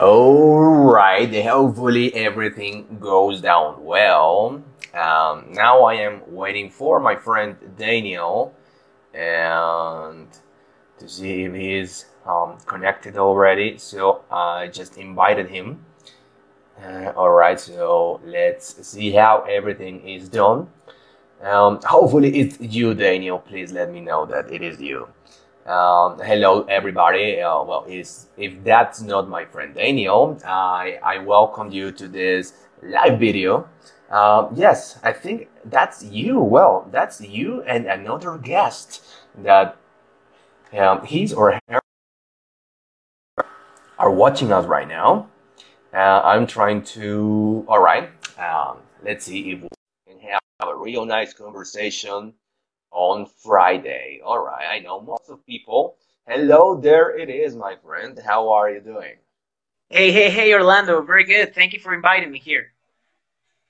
All right, hopefully everything goes down well. Um, now I am waiting for my friend Daniel and to see if he's um, connected already. So I just invited him. Uh, all right, so let's see how everything is done. Um, hopefully it's you, Daniel. Please let me know that it is you. Um, hello, everybody. Uh, well, is if that's not my friend Daniel, I I welcome you to this live video. Um, yes, I think that's you. Well, that's you and another guest that um, he's or her are watching us right now. Uh, I'm trying to. All right. Um, let's see if we can have a real nice conversation on Friday. All right, I know most of people. Hello, there it is, my friend. How are you doing? Hey, hey, hey, Orlando. Very good. Thank you for inviting me here.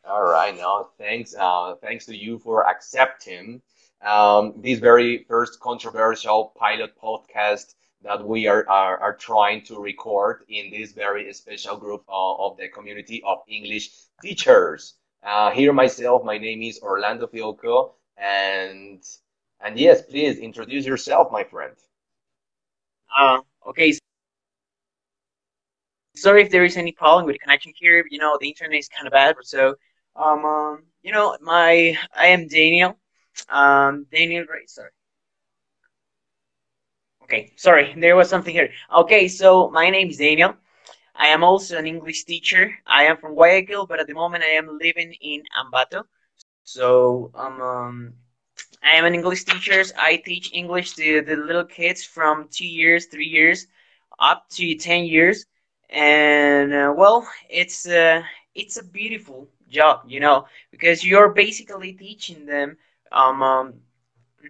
All right, no, thanks. Uh, thanks to you for accepting um, this very first controversial pilot podcast that we are, are, are trying to record in this very special group of, of the community of English teachers. Uh, here myself, my name is Orlando Fiolco, and and yes, please introduce yourself, my friend. Uh, okay. Sorry if there is any problem with the connection here. You know, the internet is kind of bad. So, um, um you know, my I am Daniel. Um, Daniel Gray. Sorry. Okay, sorry, there was something here. Okay, so my name is Daniel. I am also an English teacher. I am from Guayaquil, but at the moment I am living in Ambato. So um, um, I am an English teacher. I teach English to the little kids from two years, three years, up to ten years, and uh, well, it's uh, it's a beautiful job, you know, because you're basically teaching them um, um,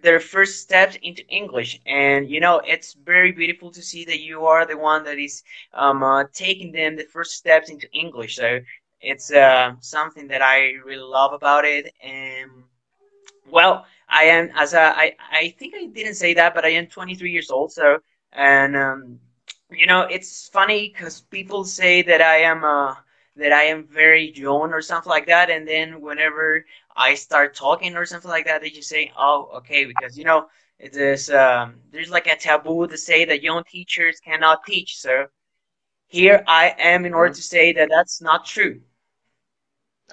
their first steps into English, and you know it's very beautiful to see that you are the one that is um, uh, taking them the first steps into English. So it's uh, something that I really love about it. And well, I am as a, I, I think I didn't say that, but I am 23 years old. So and um, you know it's funny because people say that I am uh, that I am very young or something like that, and then whenever I start talking or something like that, they just say, "Oh, okay," because you know there's um, there's like a taboo to say that young teachers cannot teach. So here I am in order to say that that's not true.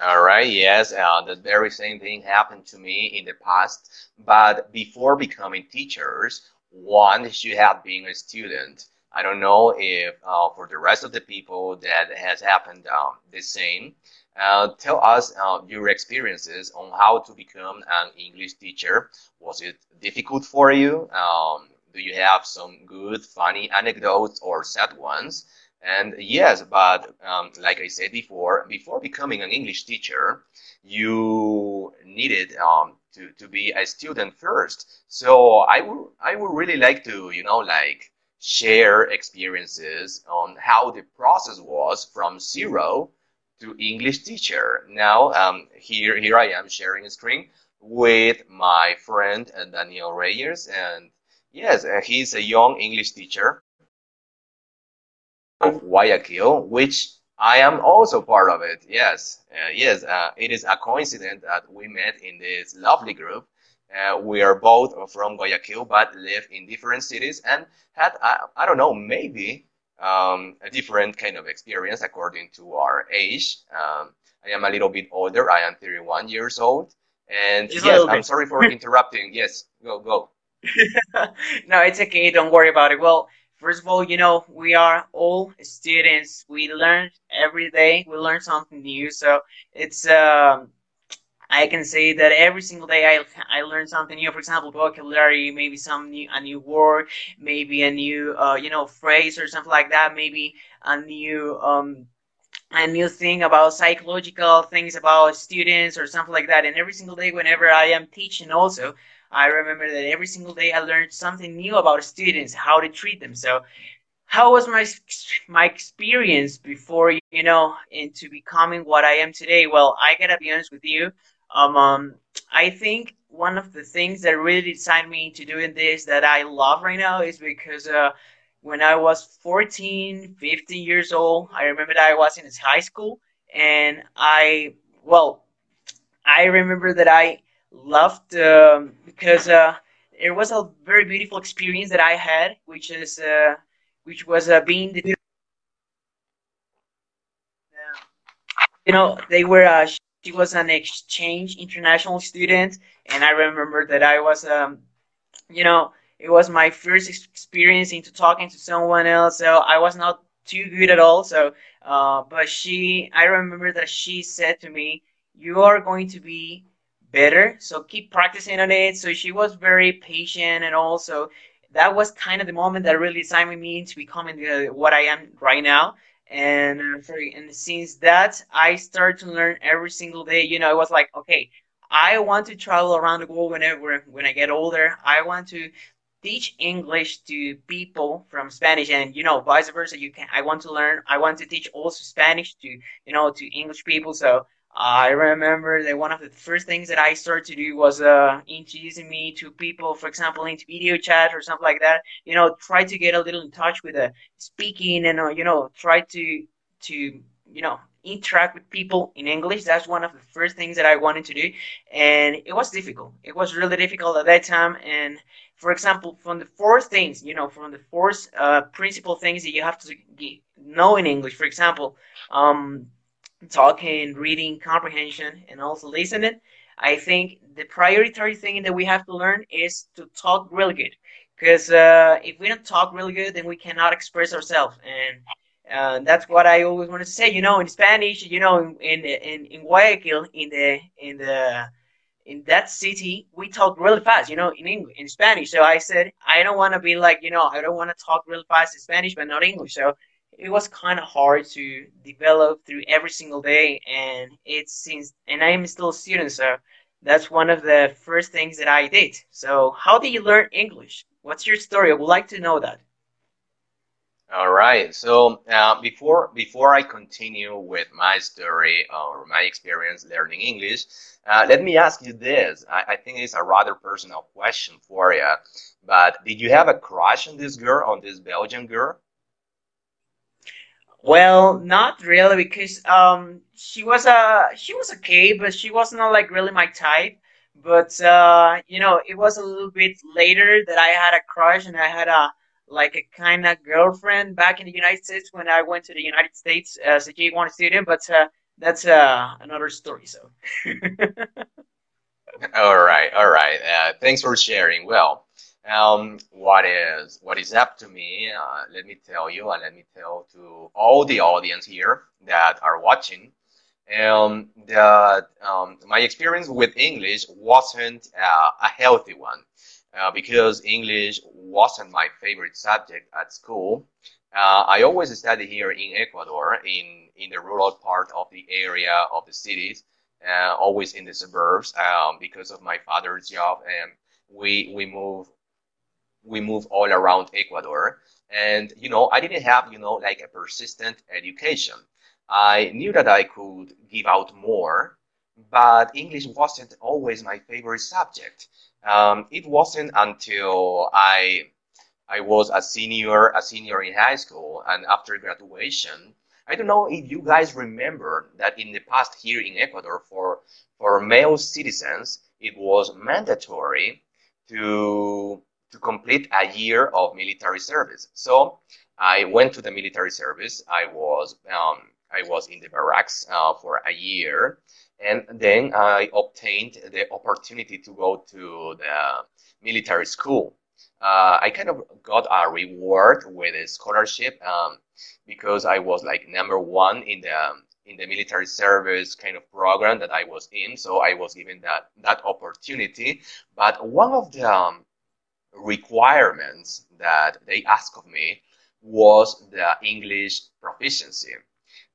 All right, yes, uh, the very same thing happened to me in the past. But before becoming teachers, one should have been a student. I don't know if uh, for the rest of the people that has happened um, the same. Uh, tell us uh, your experiences on how to become an English teacher. Was it difficult for you? Um, do you have some good, funny anecdotes or sad ones? And yes, but um, like I said before, before becoming an English teacher, you needed um, to, to be a student first. So I would I would really like to you know like share experiences on how the process was from zero to English teacher. Now um, here here I am sharing a screen with my friend uh, Daniel Reyes, and yes, uh, he's a young English teacher of Guayaquil, which I am also part of it. Yes, uh, yes, uh, it is a coincidence that we met in this lovely group. Uh, we are both from Guayaquil, but live in different cities and had, I, I don't know, maybe um, a different kind of experience according to our age. Um, I am a little bit older. I am 31 years old. And Just yes, I'm sorry for interrupting. Yes, go, go. no, it's okay. Don't worry about it. Well, first of all, you know, we are all students. We learn every day. We learn something new. So it's, um, I can say that every single day I, I learn something new. For example, vocabulary, maybe some new, a new word, maybe a new, uh, you know, phrase or something like that. Maybe a new, um, a new thing about psychological things about students or something like that. And every single day, whenever I am teaching, also, I remember that every single day I learned something new about students, how to treat them. So, how was my my experience before you know into becoming what I am today? Well, I gotta be honest with you. Um, um, I think one of the things that really decided me into doing this that I love right now is because uh, when I was 14, 15 years old. I remember that I was in high school, and I well, I remember that I loved um, because uh, it was a very beautiful experience that I had, which is uh, which was uh, being the you know they were uh, she was an exchange international student, and I remember that I was um, you know it was my first experience into talking to someone else, so I was not too good at all. So, uh, but she, I remember that she said to me, "You are going to be better, so keep practicing on it." So she was very patient, and also that was kind of the moment that really decided me into becoming what I am right now. And uh, and since that, I started to learn every single day. You know, it was like, okay, I want to travel around the world whenever when I get older. I want to teach English to people from Spanish and you know vice versa you can I want to learn I want to teach also Spanish to you know to English people so I remember that one of the first things that I started to do was uh, introducing me to people, for example, into video chat or something like that. You know, try to get a little in touch with the uh, speaking and uh, you know, try to to you know interact with people in English. That's one of the first things that I wanted to do, and it was difficult. It was really difficult at that time, and for example, from the four things, you know, from the four uh, principal things that you have to know in English, for example, um, talking, reading, comprehension, and also listening, I think the priority thing that we have to learn is to talk really good. Because uh, if we don't talk really good, then we cannot express ourselves. And uh, that's what I always wanted to say. You know, in Spanish, you know, in in in Guayaquil, in the in the in that city, we talk really fast, you know, in English, in Spanish. So I said, I don't want to be like, you know, I don't want to talk really fast in Spanish, but not English. So it was kind of hard to develop through every single day. And it's since, and I am still a student. So that's one of the first things that I did. So how did you learn English? What's your story? I would like to know that. All right. So uh, before before I continue with my story or my experience learning English, uh, let me ask you this. I, I, think it's a rather personal question for you, but did you have a crush on this girl, on this Belgian girl? Well, not really, because um, she was a she was okay, but she was not like really my type. But uh, you know, it was a little bit later that I had a crush, and I had a like a kind of girlfriend back in the United States when I went to the United States as a J1 student. But uh, that's uh, another story. So. all right, all right. Uh, thanks for sharing. Well, um, what is what is up to me? Uh, let me tell you, and let me tell to all the audience here that are watching. Um, that um, my experience with English wasn't uh, a healthy one uh, because English wasn't my favorite subject at school. Uh, I always studied here in Ecuador, in, in the rural part of the area of the cities, uh, always in the suburbs, um, because of my father's job. And we, we move, we move all around Ecuador. And, you know, I didn't have, you know, like a persistent education. I knew that I could give out more, but English wasn't always my favorite subject. Um, it wasn't until I I was a senior a senior in high school and after graduation. I don't know if you guys remember that in the past here in Ecuador for for male citizens it was mandatory to to complete a year of military service. So I went to the military service. I was um, I was in the barracks uh, for a year, and then I obtained the opportunity to go to the military school. Uh, I kind of got a reward with a scholarship um, because I was like number one in the in the military service kind of program that I was in. So I was given that that opportunity. But one of the um, requirements that they asked of me was the English proficiency,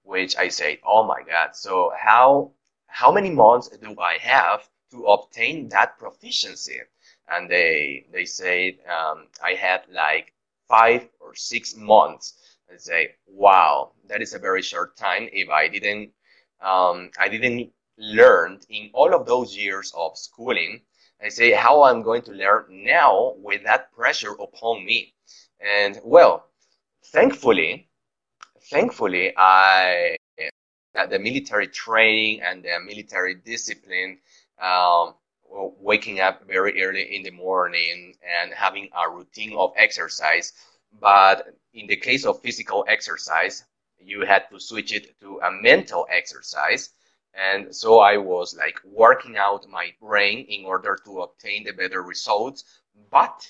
which I said, "Oh my God! So how how many months do I have to obtain that proficiency? And they they said um, I had like five or six months. I say, wow, that is a very short time. If I didn't um, I didn't learn in all of those years of schooling, I say how I'm going to learn now with that pressure upon me. And well, thankfully, thankfully, I the military training and the military discipline, um, waking up very early in the morning and having a routine of exercise. But in the case of physical exercise, you had to switch it to a mental exercise. And so I was like working out my brain in order to obtain the better results, but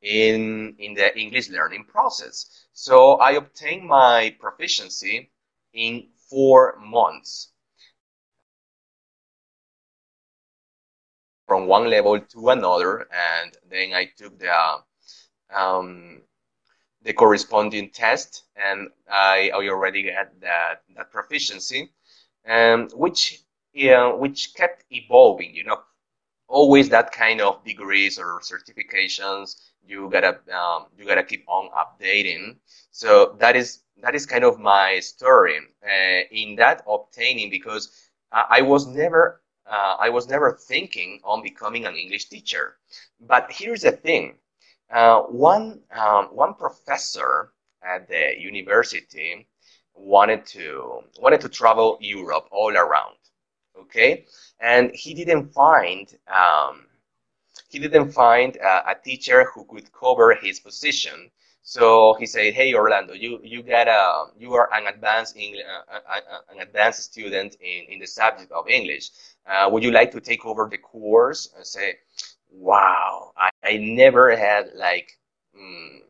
in, in the English learning process. So I obtained my proficiency in four months. From one level to another, and then I took the um, the corresponding test, and I, I already had that that proficiency, and which which kept evolving. You know, always that kind of degrees or certifications. You gotta um, you gotta keep on updating. So that is that is kind of my story uh, in that obtaining because I was never uh, I was never thinking on becoming an English teacher. But here's the thing: uh, one um, one professor at the university wanted to wanted to travel Europe all around. Okay, and he didn't find um, he didn't find uh, a teacher who could cover his position. So he said, "Hey Orlando, you you get a you are an advanced English, uh, uh, uh, an advanced student in, in the subject of English. Uh, would you like to take over the course?" I say, "Wow, I, I never had like mm,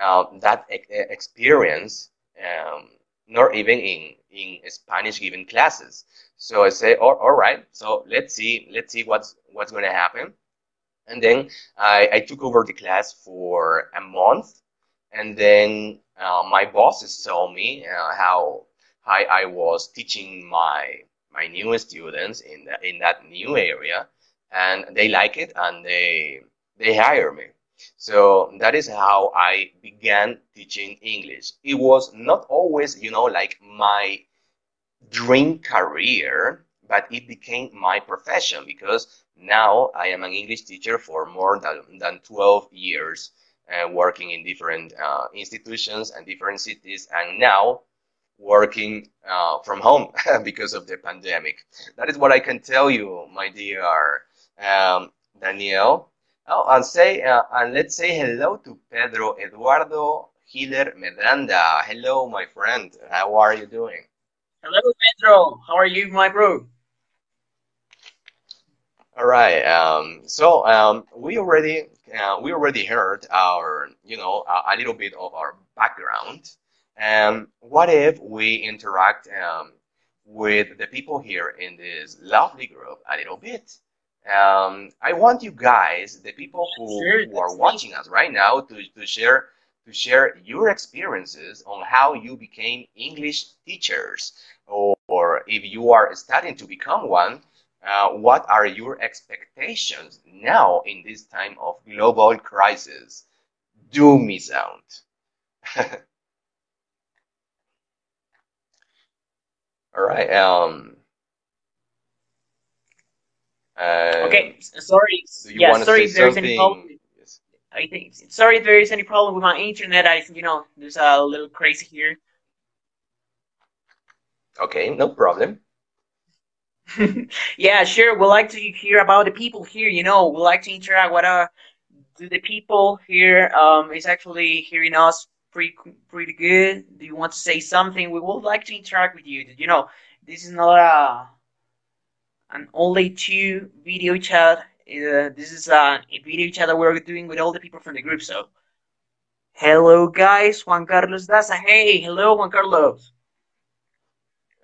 uh, that e experience, um, nor even in in Spanish given classes." So I say, "All, all right, so let's see let's see what's what's going to happen." And then I, I took over the class for a month and then uh, my bosses told me uh, how I, I was teaching my my new students in the, in that new area, and they like it, and they they hire me. So that is how I began teaching English. It was not always, you know, like my dream career, but it became my profession because now I am an English teacher for more than, than 12 years uh, working in different uh, institutions and different cities, and now working uh, from home because of the pandemic. That is what I can tell you, my dear um, Danielle. Oh, and say uh, and let's say hello to Pedro Eduardo Hiller Medranda. Hello, my friend. How are you doing? Hello, Pedro. How are you, my bro? All right. Um, so um, we already uh, we already heard our you know a, a, little bit of our background. And what if we interact um, with the people here in this lovely group a little bit? Um, I want you guys, the people who, sure, who are watching us right now, to, to share to share your experiences on how you became English teachers, or, or if you are studying to become one uh, what are your expectations now in this time of global crisis? Do Doomy sound. All right. Um. Uh, okay. Sorry. Yeah. Sorry if there's any problem. Yes. I think. Sorry if there is any problem with my internet. I, you know, there's a little crazy here. Okay. No problem. yeah, sure. We'd like to hear about the people here. You know, we'd like to interact. What are do the people here um, is actually hearing us pretty pretty good? Do you want to say something? We would like to interact with you. You know, this is not a an only two video chat. Uh, this is a video chat that we're doing with all the people from the group. So, hello guys, Juan Carlos Daza. Hey, hello Juan Carlos.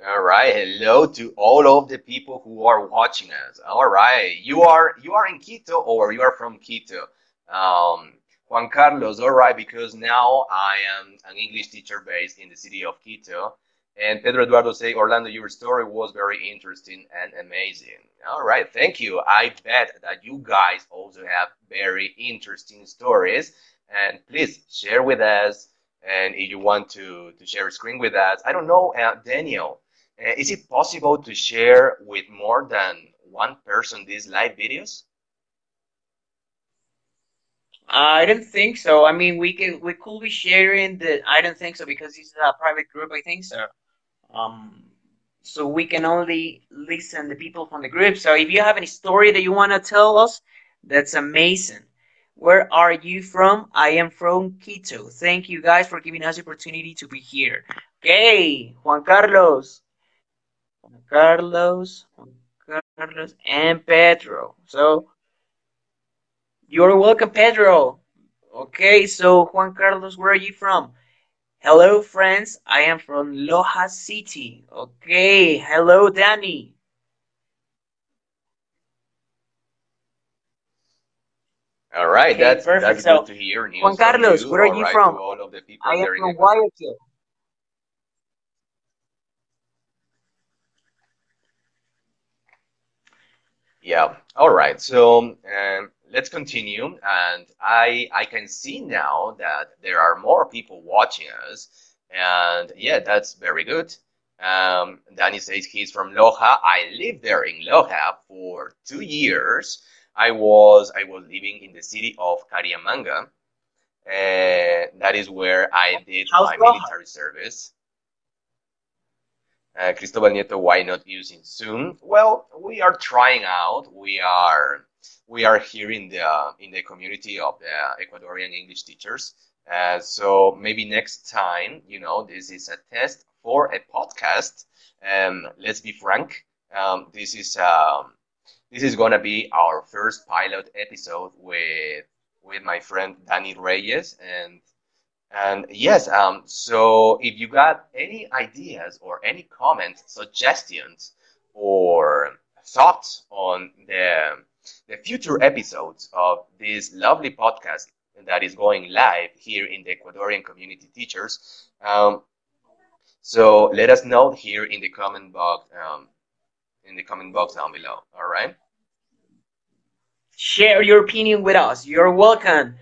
All right, hello to all of the people who are watching us. All right, you are you are in Quito or you are from Quito. Um, Juan Carlos, all right, because now I am an English teacher based in the city of Quito. And Pedro Eduardo say, Orlando, your story was very interesting and amazing. All right, thank you. I bet that you guys also have very interesting stories. And please share with us. And if you want to, to share a screen with us, I don't know, uh, Daniel, uh, is it possible to share with more than one person these live videos? I don't think so. I mean, we can we could be sharing the. I don't think so because this is a private group. I think so. Um, so we can only listen the people from the group. So if you have any story that you want to tell us, that's amazing. Where are you from? I am from Quito. Thank you guys for giving us the opportunity to be here. Okay, Juan Carlos. Juan Carlos, Juan Carlos, and Pedro. So you're welcome, Pedro. Okay, so Juan Carlos, where are you from? Hello, friends. I am from Loja City. Okay, hello, Danny. All right, Okay, that's perfect. that's So, good to hear. Juan News from Carlos, you. where are you right, from? all of the people I am from. Guayaquil. Yeah. All right. So um, let's continue. And I I can see now that there are more people watching us. And yeah, that's very good. Um, Danny says he's from Loja. I lived there in Loja for two years. I was I was living in the city of Cariamanga. Uh, that is where I did How's my Loja? military service. Uh, Cristobal Nieto, why not using Zoom? Well, we are trying out. We are we are here in the in the community of the Ecuadorian English teachers. Uh, so maybe next time, you know, this is a test for a podcast. Um, let's be frank. Um, this is um, this is gonna be our first pilot episode with with my friend Danny Reyes and and yes, um, so if you got any ideas or any comments, suggestions, or thoughts on the the future episodes of this lovely podcast that is going live here in the Ecuadorian community teachers, um, so let us know here in the comment box, um, in the comment box down below. All right. Share your opinion with us. You're welcome.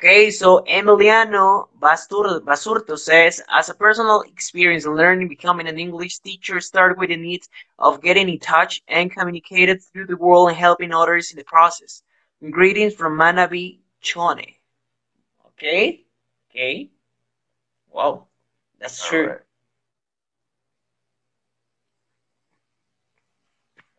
Okay, so Emiliano Basurto says, as a personal experience in learning becoming an English teacher started with the need of getting in touch and communicated through the world and helping others in the process. Greetings from Manabi Chone. Okay, okay, wow, that's true. right.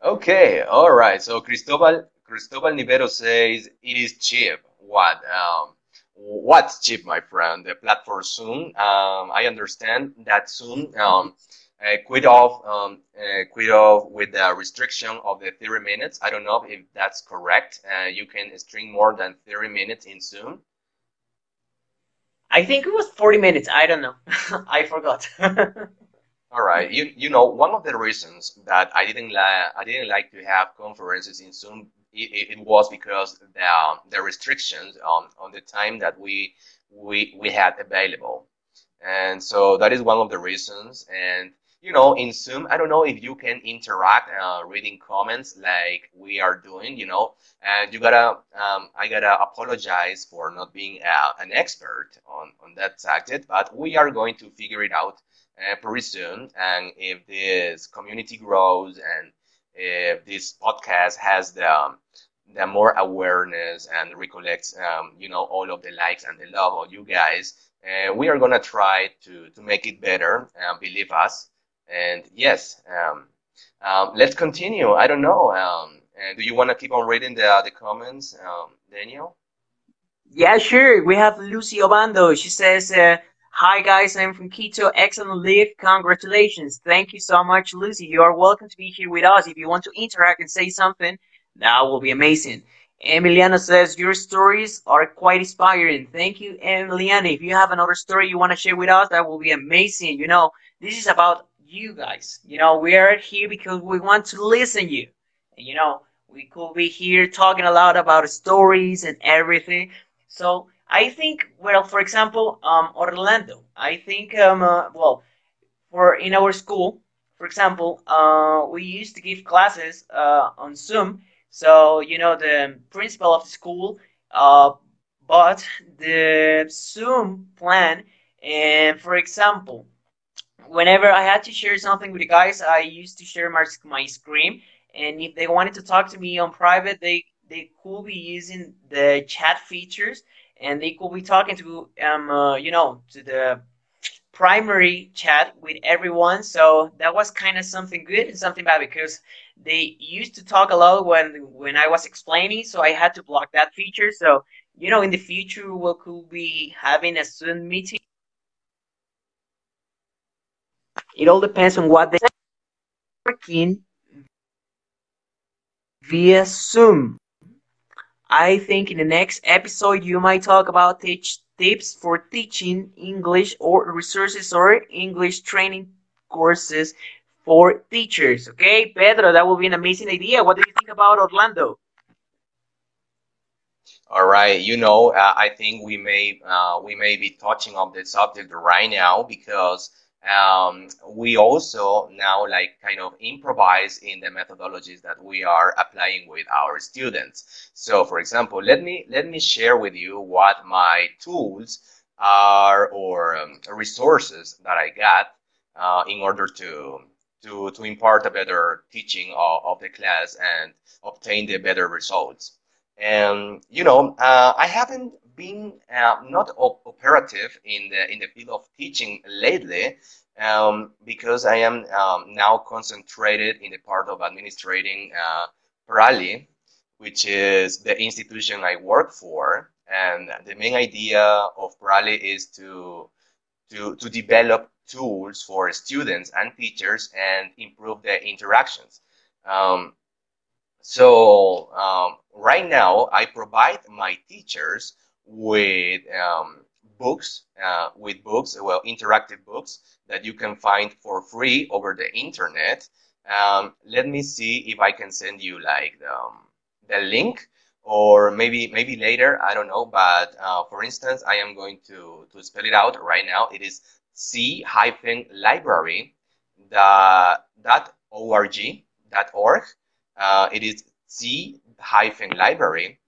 Okay, all right. So Cristobal Cristobal Nivero says it is cheap. What? Um, what's cheap, my friend? The platform Zoom. Um, I understand that Zoom um, uh, quit off um, uh, quit off with the restriction of the 30 minutes. I don't know if that's correct. Uh, you can stream more than 30 minutes in Zoom. I think it was 40 minutes. I don't know. I forgot. All right. You you know one of the reasons that I didn't like I didn't like to have conferences in Zoom it, it, was because the the restrictions on on the time that we we we had available, and so that is one of the reasons. And you know, in Zoom, I don't know if you can interact, uh, reading comments like we are doing. You know, and you gotta um, I gotta apologize for not being uh, an expert on on that subject, but we are going to figure it out uh, pretty soon. And if this community grows and if this podcast has the um, the more awareness and recollects, um, you know, all of the likes and the love of you guys, uh, we are gonna try to to make it better. Uh, believe us. And yes, um, um, let's continue. I don't know. Um, do you want to keep on reading the the comments, Daniel? Yeah, sure. We have Lucy Obando. She says, uh, Hi guys, I'm from Quito. Excellent live. Congratulations. Thank you so much, Lucy. You are welcome to be here with us. If you want to interact and say something, that will be amazing. Emiliana says, Your stories are quite inspiring. Thank you, Emiliana. If you have another story you want to share with us, that will be amazing. You know, this is about you guys. You know, we are here because we want to listen you. And you know, we could be here talking a lot about stories and everything. So I think, well, for example, um, Orlando. I think, um, uh, well, for in our school, for example, uh, we used to give classes uh, on Zoom. So you know, the principal of the school uh, bought the Zoom plan, and for example, whenever I had to share something with the guys, I used to share my my screen, and if they wanted to talk to me on private, they they could be using the chat features and they could be talking to um uh, you know to the primary chat with everyone. So that was kind of something good and something bad because they used to talk a lot when when I was explaining, so I had to block that feature. So you know, in the future, we could be having a Zoom meeting. It all depends on what they're working via Zoom. I think in the next episode you might talk about tips for teaching English or resources or English training courses for teachers. Okay, Pedro, that would be an amazing idea. What do you think about Orlando? All right, you know, uh, I think we may uh, we may be touching on the subject right now because um, we also now like kind of improvise in the methodologies that we are applying with our students. So, for example, let me let me share with you what my tools are or um, resources that I got uh, in order to to to impart a better teaching of, of the class and obtain the better results. And you know, uh, I haven't been uh, not op operative in the in the field of teaching lately um, because I am um, now concentrated in the part of administrating uh, Prali, which is the institution I work for. And the main idea of Prali is to to to develop tools for students and teachers and improve the interactions. Um, so um, right now, I provide my teachers with um, books, uh, with books, well, interactive books that you can find for free over the internet. Um, let me see if I can send you like the, um, the link or maybe maybe later i don't know but uh, for instance i am going to to spell it out right now. It is z hyphen library dot org dot org. Uh, it is z hyphen library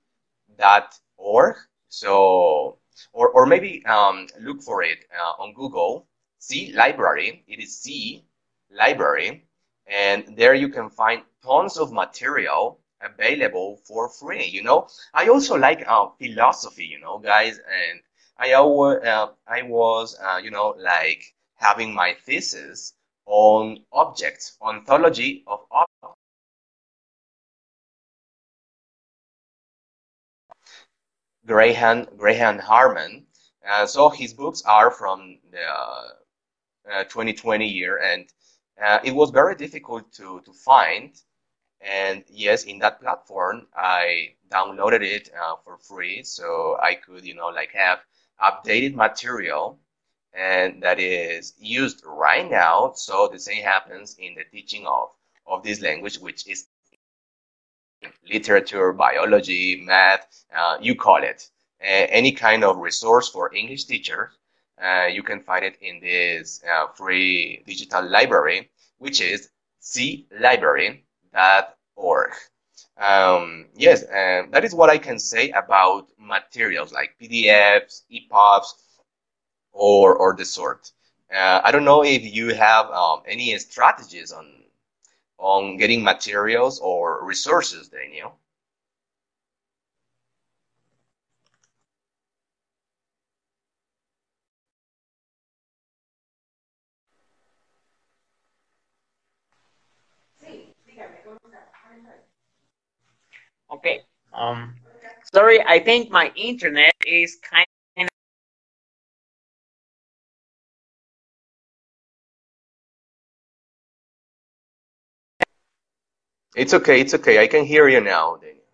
dot org so or or maybe um, look for it uh, on google z library. It is z library. And there you can find tons of material available for free you know? I also like uh, philosophy you know guys. And i always uh, i was uh, you know like having my thesis on objects ontology of objects graham graham harman uh, so his books are from the uh, 2020 year and uh, it was very difficult to to find and yes, in that platform, I downloaded it uh, for free, so I could, you know, like have updated material, and that is used right now. So the same happens in the teaching of of this language, which is literature, biology, math, uh, you call it, any kind of resource for English teachers. Uh, you can find it in this uh, free digital library, which is Z Library. Um, yes, that is what I can say about materials like PDFs, EPUBs, or or the sort. Uh, I don't know if you have um, any strategies on on getting materials or resources, Daniel. Okay. Um, sorry, I think my internet is kind It's okay, it's okay. I can hear you now, Daniel.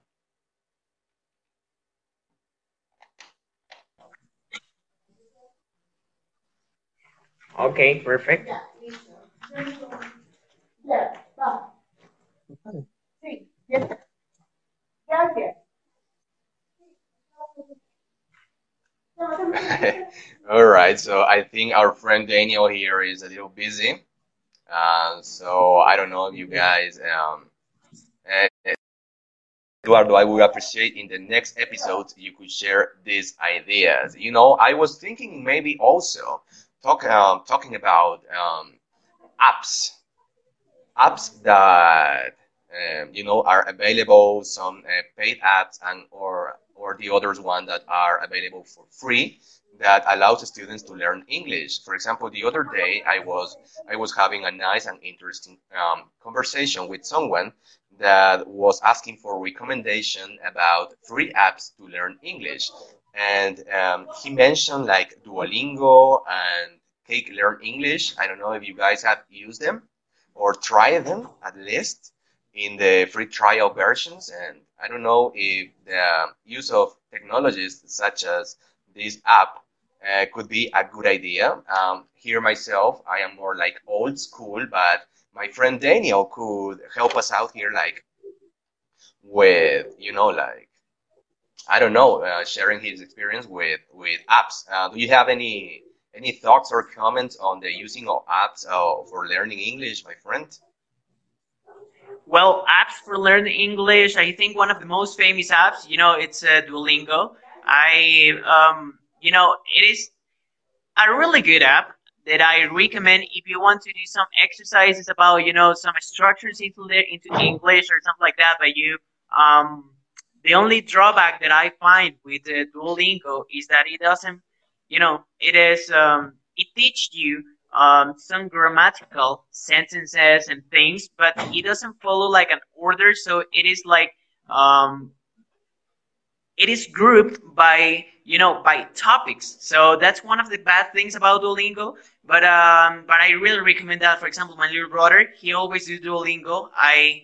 Okay, perfect. All right, so I think our friend Daniel here is a little busy. Uh, so I don't know if you guys, um, Eduardo, I would appreciate in the next episode you could share these ideas. You know, I was thinking maybe also talk, um, talking about um, apps, apps that um, you know are available, some uh, paid apps and or or the others one that are available for free that allows students to learn English. For example, the other day I was I was having a nice and interesting um, conversation with someone that was asking for recommendation about free apps to learn English, and um, he mentioned like Duolingo and Cake Learn English. I don't know if you guys have used them or tried them at least in the free trial versions, and I don't know if the use of technologies such as this app uh, could be a good idea. Um, here myself, I am more like old school, but my friend Daniel could help us out here, like with you know, like I don't know, uh, sharing his experience with with apps. Uh, do you have any any thoughts or comments on the using of apps uh, for learning English, my friend? Well, apps for learning English. I think one of the most famous apps, you know, it's uh, Duolingo. I um, you know, it is a really good app that I recommend if you want to do some exercises about, you know, some structures into into English or something like that. But you, um, the only drawback that I find with Duolingo is that it doesn't, you know, it is, um, it teaches you um, some grammatical sentences and things, but it doesn't follow like an order. So it is like, um, it is grouped by you know by topics. So that's one of the bad things about duolingo. But um but i really recommend that for example my little brother he always do duolingo. I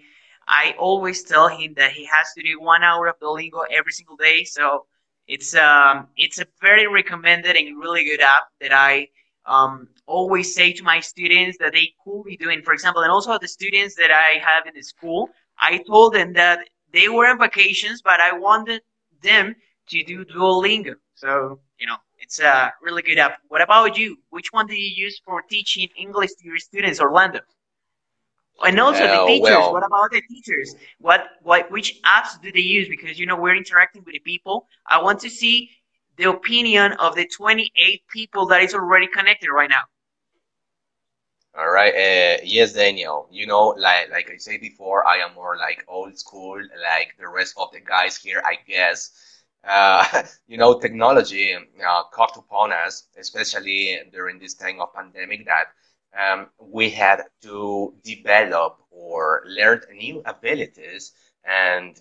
i always tell him that he has to do one hour of duolingo every single day. So it's um it's a very recommended and really good app that i um always say to my students that they could be doing. For example and also the students that i have in the school i told them that they were on vacations but i wanted them to do Duolingo. So, you know, it's a really good app. What about you? Which one do you use for teaching English to your students, Orlando? And also the Uh, teachers. well, What about the teachers? What, what, which apps do they use? Because you know we're interacting with the people. I want to see the opinion of the 28 people that is already connected right now. All right. Uh, yes, Daniel. You know, like like I said before, I am more like old school, like the rest of the guys here, I guess. Uh, you know, technology uh, caught upon us, especially during this time of pandemic, that um, we had to develop or learn new abilities and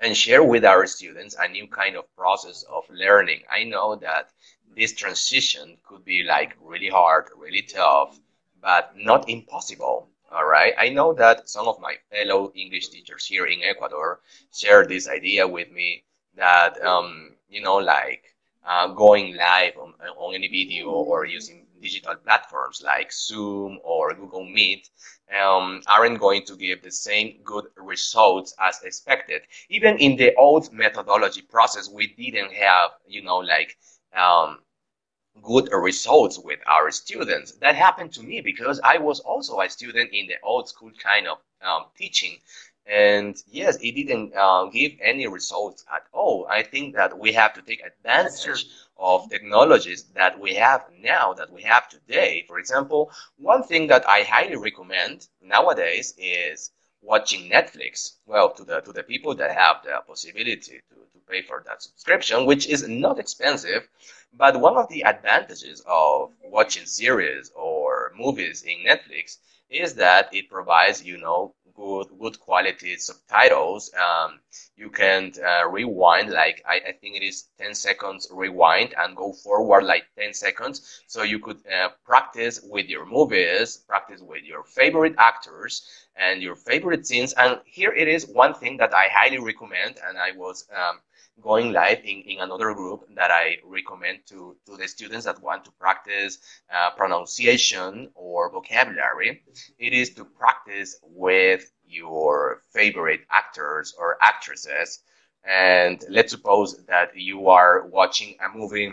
and share with our students a new kind of process of learning. I know that this transition could be like really hard, really tough, but not impossible. All right. I know that some of my fellow English teachers here in Ecuador share this idea with me that, um, you know, like uh, going live on, on any video or using digital platforms like Zoom or Google Meet um, aren't going to give the same good results as expected. Even in the old methodology process, we didn't have, you know, like um, good results with our students. That happened to me because I was also a student in the old school kind of um, teaching. And yes, it didn't uh, give any results at all. I think that we have to take advantage of technologies that we have now, that we have today. For example, one thing that I highly recommend nowadays is watching Netflix. Well, to the to the people that have the possibility to, to pay for that subscription, which is not expensive, but one of the advantages of watching series or movies in Netflix is that it provides, you know, good good quality subtitles. Um, you can uh, rewind like I, I think it is 10 seconds rewind and go forward like 10 seconds. So you could uh, practice with your movies, practice with your favorite actors and your favorite scenes. And here it is one thing that I highly recommend, and I was um, going live in, in another group that I recommend to, to the students that want to practice uh, pronunciation or vocabulary. It is to practice with your favorite actors or actresses. And let's suppose that you are watching a movie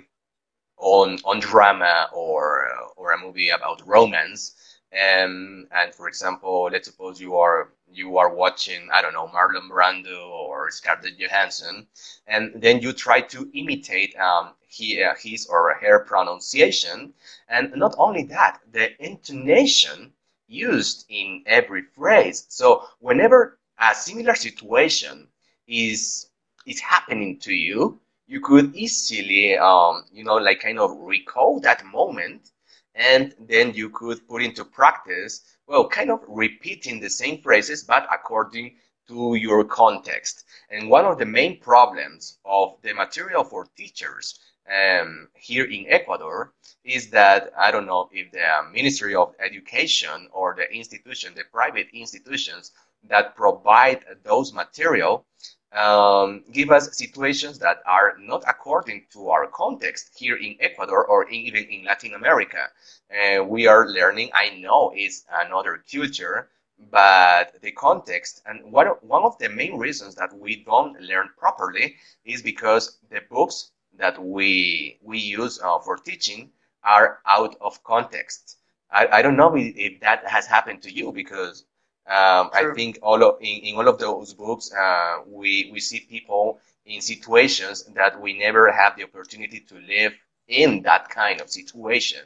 on on drama or or a movie about romance. Um, and for example, let's suppose you are you are watching I don't know Marlon Brando or Scarlett Johansson, and then you try to imitate um, he, uh, his or her pronunciation, and not only that, the intonation used in every phrase. So whenever a similar situation is is happening to you, you could easily, um, you know, like kind of recall that moment, and then you could put into practice, well, kind of repeating the same phrases, but according to your context. And one of the main problems of the material for teachers um, here in Ecuador is that I don't know if the Ministry of Education or the institution, the private institutions that provide those material um, give us situations that are not according to our context here in Ecuador or in, even in Latin America. Uh, we are learning, I know it's another culture, but the context and one, one of the main reasons that we don't learn properly is because the books that we we use uh, for teaching are out of context. I, I don't know if, if that has happened to you because um, I think all of in, in all of those books uh, we we see people in situations that we never have the opportunity to live in that kind of situation.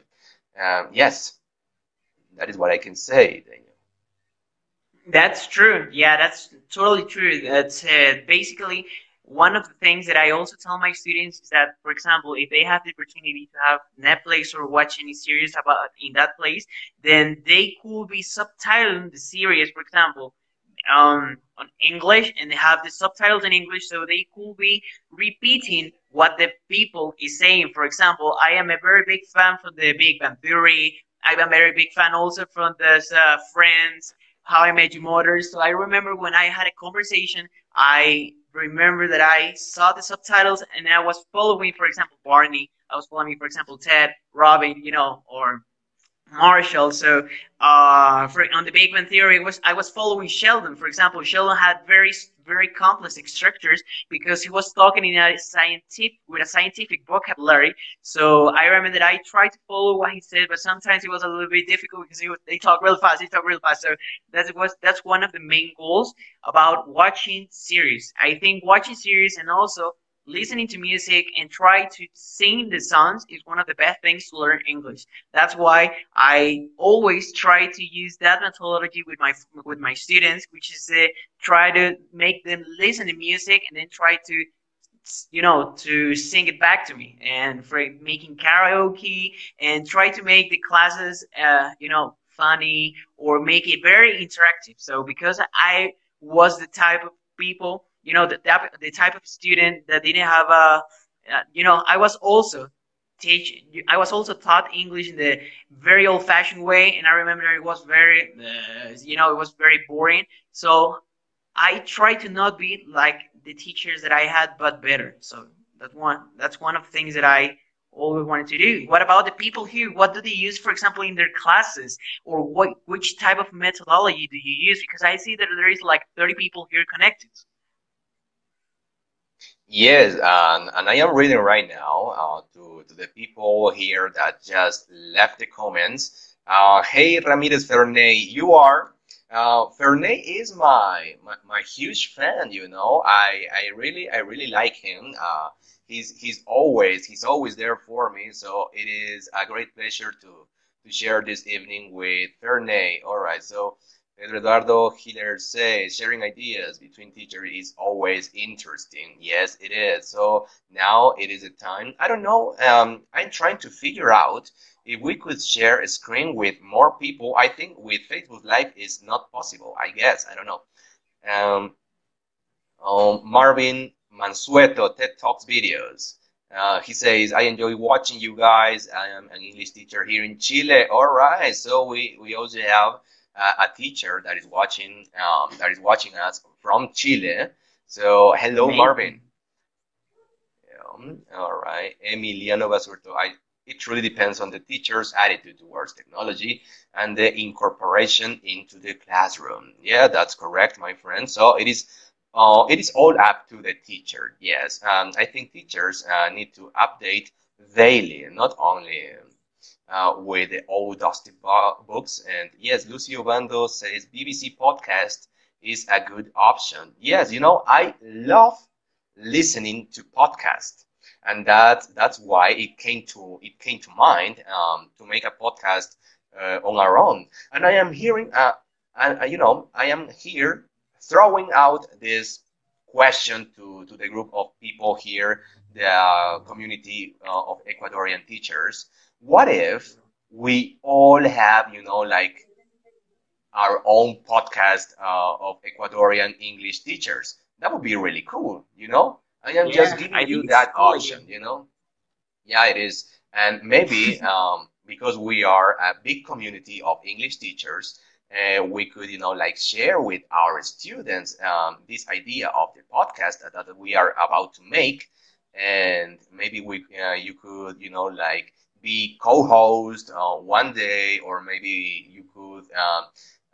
Um, yes, that is what I can say. Daniel. That's true. Yeah, that's totally true. That's uh, basically one of the things that I also tell my students is that, for example, if they have the opportunity to have Netflix or watch any series about in that place, then they could be subtitling the series, for example, um, on English, and they have the subtitles in English, so they could be repeating what the people is saying. For example, I am a very big fan from the Big Bang Theory. I'm a very big fan also from the uh, Friends, How I Met Your Mother. So I remember when I had a conversation, I remember that I saw the subtitles and I was following, for example, Barney. I was following, for example, Ted, Robin, you know, or Marshall. So uh, for, on the Big Bang Theory, was I was following Sheldon. For example, Sheldon had very very complex structures because he was talking in a scientific with a scientific vocabulary. So I remember that I tried to follow what he said, but sometimes it was a little bit difficult because he was, they talk real fast. They talk real fast. So that was that's one of the main goals about watching series. I think watching series and also listening to music and try to sing the songs is one of the best things to learn English. That's why I always try to use that methodology with my with my students, which is to try to make them listen to music and then try to you know to sing it back to me and for making karaoke and try to make the classes uh, you know funny or make it very interactive so because i was the type of people you know, the, the type of student that didn't have a, uh, you know, I was also teach, I was also taught English in the very old fashioned way. And I remember it was very, uh, you know, it was very boring. So I try to not be like the teachers that I had, but better. So that's one, that's one of the things that I always wanted to do. What about the people here? What do they use, for example, in their classes? Or what, which type of methodology do you use? Because I see that there is like 30 people here connected. Yes, and, and I am reading right now uh, to, to the people here that just left the comments. Uh, hey, Ramirez Ferney, you are. Uh, is my, my, my huge fan. You know, I I really I really like him. Uh, he's he's always he's always there for me. So it is a great pleasure to to share this evening with Ferney. All right, so Eduardo Hiller says sharing ideas between teachers is always interesting. Yes, it is. So now it is a time. I don't know. Um, I'm trying to figure out if we could share a screen with more people. I think with Facebook Live is not possible. I guess I don't know. Um, um, Marvin Mansueto TED Talks videos. Uh, he says, I enjoy watching you guys. I am an English teacher here in Chile. All right. So we, we also have a teacher that is watching um, that is watching us from Chile. So hello. Marvin. all right, Emiliano Basurto. I it really depends on the teacher's attitude towards technology and the incorporation into the classroom. Yeah, that's correct, my friend. So it is, uh, it is all up to the teacher. Yes, um, I think teachers uh, need to update daily, not only uh, with the old dusty books. And yes, Lucio Bando says BBC podcast is a good option. Yes, you know, I love listening to podcasts. And that that's why it came to it came to mind um, to make a podcast uh, on our own. And I am hearing, uh, uh, you know, I am here throwing out this question to, to the group of people here, the community uh, of Ecuadorian teachers. What if we all have, you know, like our own podcast uh, of Ecuadorian English teachers? That would be really cool, you know? I am Yeah, just giving I you that cool. option, you know? Yeah, it is. And maybe um, because we are a big community of English teachers, uh, we could, you know, like share with our students um, this idea of the podcast that, that we are about to make. And maybe we, uh, you could, you know, like be co-host uh, one day, or maybe you could um,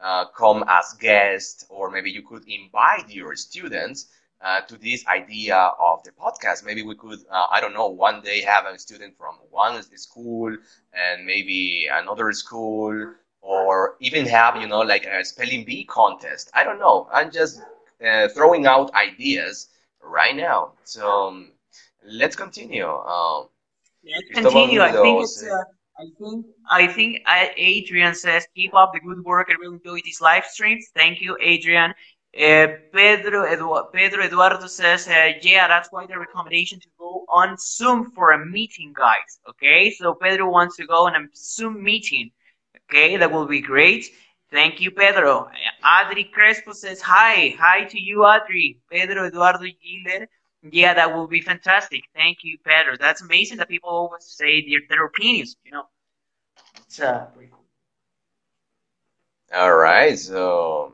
uh, come as guest, or maybe you could invite your students uh, to this idea of the podcast. Maybe we could, uh, I don't know, one day have a student from one school and maybe another school, or even have, you know, like a spelling bee contest. I don't know. I'm just uh, throwing out ideas right now. So um, let's continue. Um, Let's continue. I think it's. Uh, I think. I think uh, Adrian says, "Keep up the good work. I really enjoy these live streams. Thank you, Adrian." Uh, Pedro Edu- Pedro Eduardo says, uh, "Yeah, that's why the recommendation to go on Zoom for a meeting, guys. Okay, so Pedro wants to go on a Zoom meeting. Okay, that will be great. Thank you, Pedro. Adri Crespo says, "Hi, hi to you, Adri." Pedro Eduardo Giller yeah, that will be fantastic. Thank you, Pedro. That's amazing that people always say their, their opinions, you know. It's uh, pretty cool. all right. So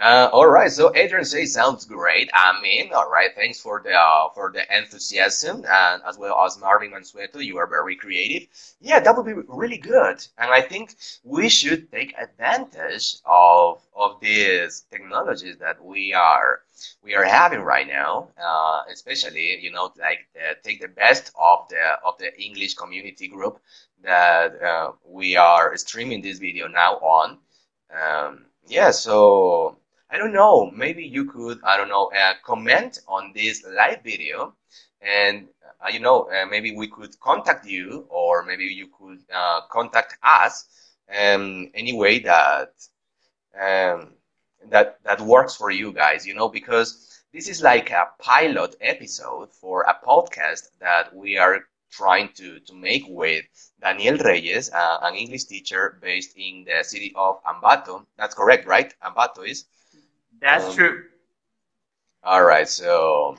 Uh, all right, so Adrian says sounds great. I mean, all right, thanks for the uh, for the enthusiasm, and as well as Marvin Mansueto, you are very creative. Yeah, that would be really good, and I think we should take advantage of of these technologies that we are we are having right now, uh, especially you know like uh, take the best of the of the English community group that uh, we are streaming this video now on. Um, yeah, so I don't know. Maybe you could, I don't know, uh, comment on this live video, and uh, you know, uh, maybe we could contact you, or maybe you could uh, contact us, um, any way that um, that that works for you guys. You know, because this is like a pilot episode for a podcast that we are trying to to make with Daniel Reyes, uh, an English teacher based in the city of Ambato. That's correct, right? Ambato is. That's Um, true. all right, so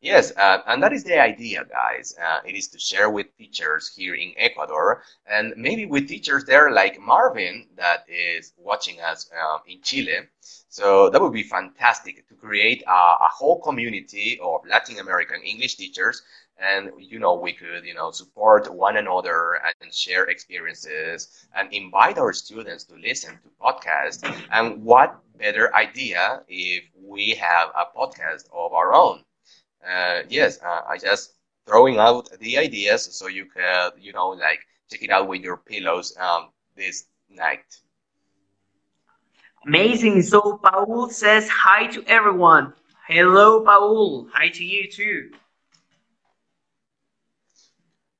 yes, uh, and that is the idea, guys. Uh, it is to share with teachers here in Ecuador, and maybe with teachers there like Marvin that is watching us um, in Chile. So that would be fantastic to create a, a whole community of Latin American English teachers, and you know we could you know support one another and share experiences and invite our students to listen to podcasts. And what better idea if we have a podcast of our own? Uh, yes, uh, I just throwing out the ideas so you can, you know, like check it out with your pillows um, this night. Amazing. So Paul says hi to everyone. Hello, Paul. Hi to you too.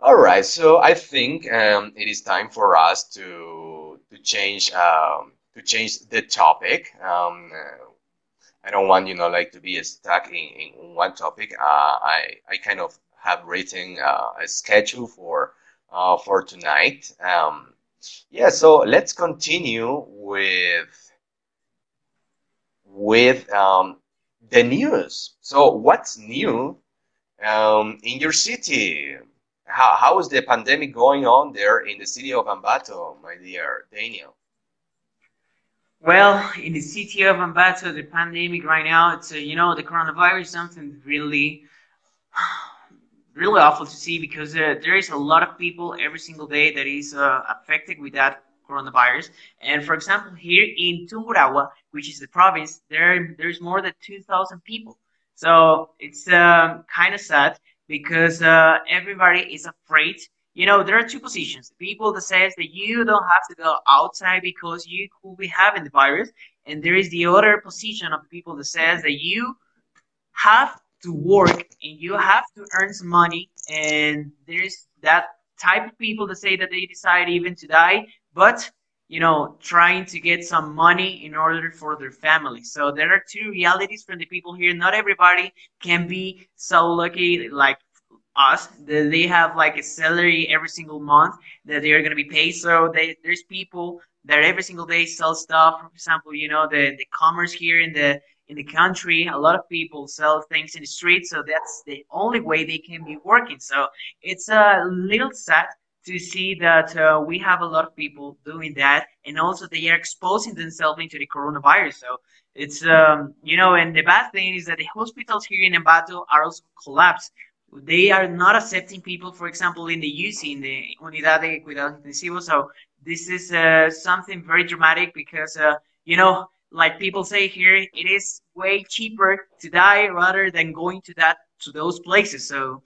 All right, so I think um, it is time for us to to change um, to change the topic. Um, I don't want you know like to be stuck in, in one topic. Uh, I I kind of have written uh, a schedule for uh, for tonight. Um, yeah, so let's continue with with um, the news. So what's new um, in your city? How, how is the pandemic going on there in the city of Ambato, my dear Daniel? Well, in the city of Ambato, the pandemic right now, it's uh, you know the coronavirus is something really, really awful to see because uh, there is a lot of people every single day that is uh, affected with that coronavirus. And for example, here in Tungurahua, which is the province, there there's more than two thousand people. So it's um, kind of sad because uh, everybody is afraid. You know, there are two positions. People that says that you don't have to go outside because you could be having the virus, and there is the other position of people that says that you have to work and you have to earn some money, and there's that type of people that say that they decide even to die, but you know, trying to get some money in order for their family. So there are two realities from the people here. Not everybody can be so lucky like us that they have like a salary every single month that they are going to be paid. So they, there's people that every single day sell stuff. For example, you know, the, the commerce here in the in the country, a lot of people sell things in the street, so that's the only way they can be working. So it's a little sad to see that uh, we have a lot of people doing that, and also they are exposing themselves into the coronavirus. So it's um, you know, and the bad thing is that the hospitals here in Ambato are also collapsed. They are not accepting people, for example, in the UCI, in the Unidad de Cuidados Intensivos. So this is uh, something very dramatic because uh, you know, like people say here, it is way cheaper to die rather than going to that to those places. So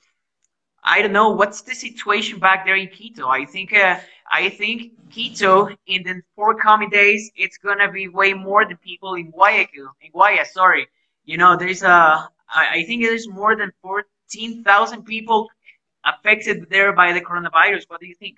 I don't know what's the situation back there in Quito. I think uh, I think Quito in the forthcoming days it's gonna be way more than people in Guayaquil. In Guaya, sorry. You know, there's a I, think there's more than fourteen thousand people affected there by the coronavirus. What do you think?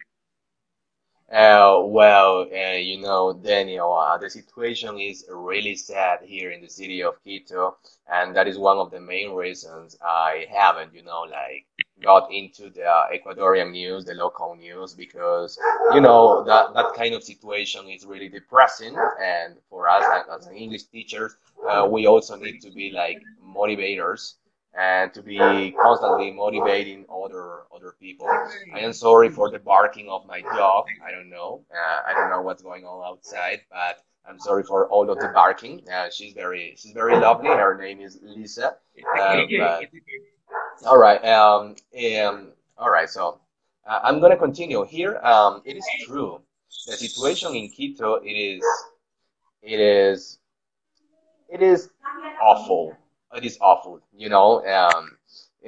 Uh, well, uh, you know, Daniel, uh, the situation is really sad here in the city of Quito, and that is one of the main reasons I haven't, you know, like got into the Ecuadorian news, the local news, because you know that that kind of situation is really depressing, and for us as an English teachers, uh, we also need to be like motivators and to be constantly motivating other other people. I am sorry for the barking of my dog. I don't know. Uh, I don't know what's going on outside, but I'm sorry for all of the barking. Uh, she's very she's very lovely. Her name is Lisa. Uh, but, all right. Um, um, all right. So uh, I'm gonna continue here. Um, it is true. The situation in Quito it is it is it is awful it is awful. You know, um,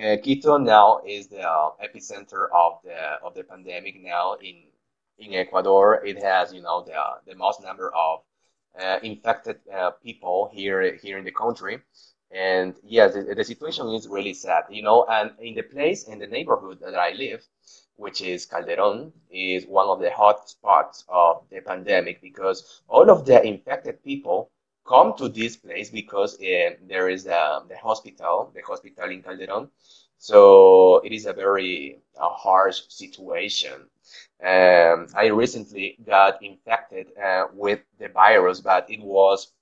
uh, Quito now is the epicenter of the of the pandemic now in in Ecuador. It has you know the the most number of uh, infected uh, people here here in the country. And yes, the, the, situation is really sad, you know. And in the place, in the neighborhood that I live, which is Calderon, is one of the hot spots of the pandemic because all of the infected people come to this place because uh, there is um, the hospital, the hospital in Calderon. So it is a very uh, harsh situation. Um, I recently got infected uh, with the virus, but it was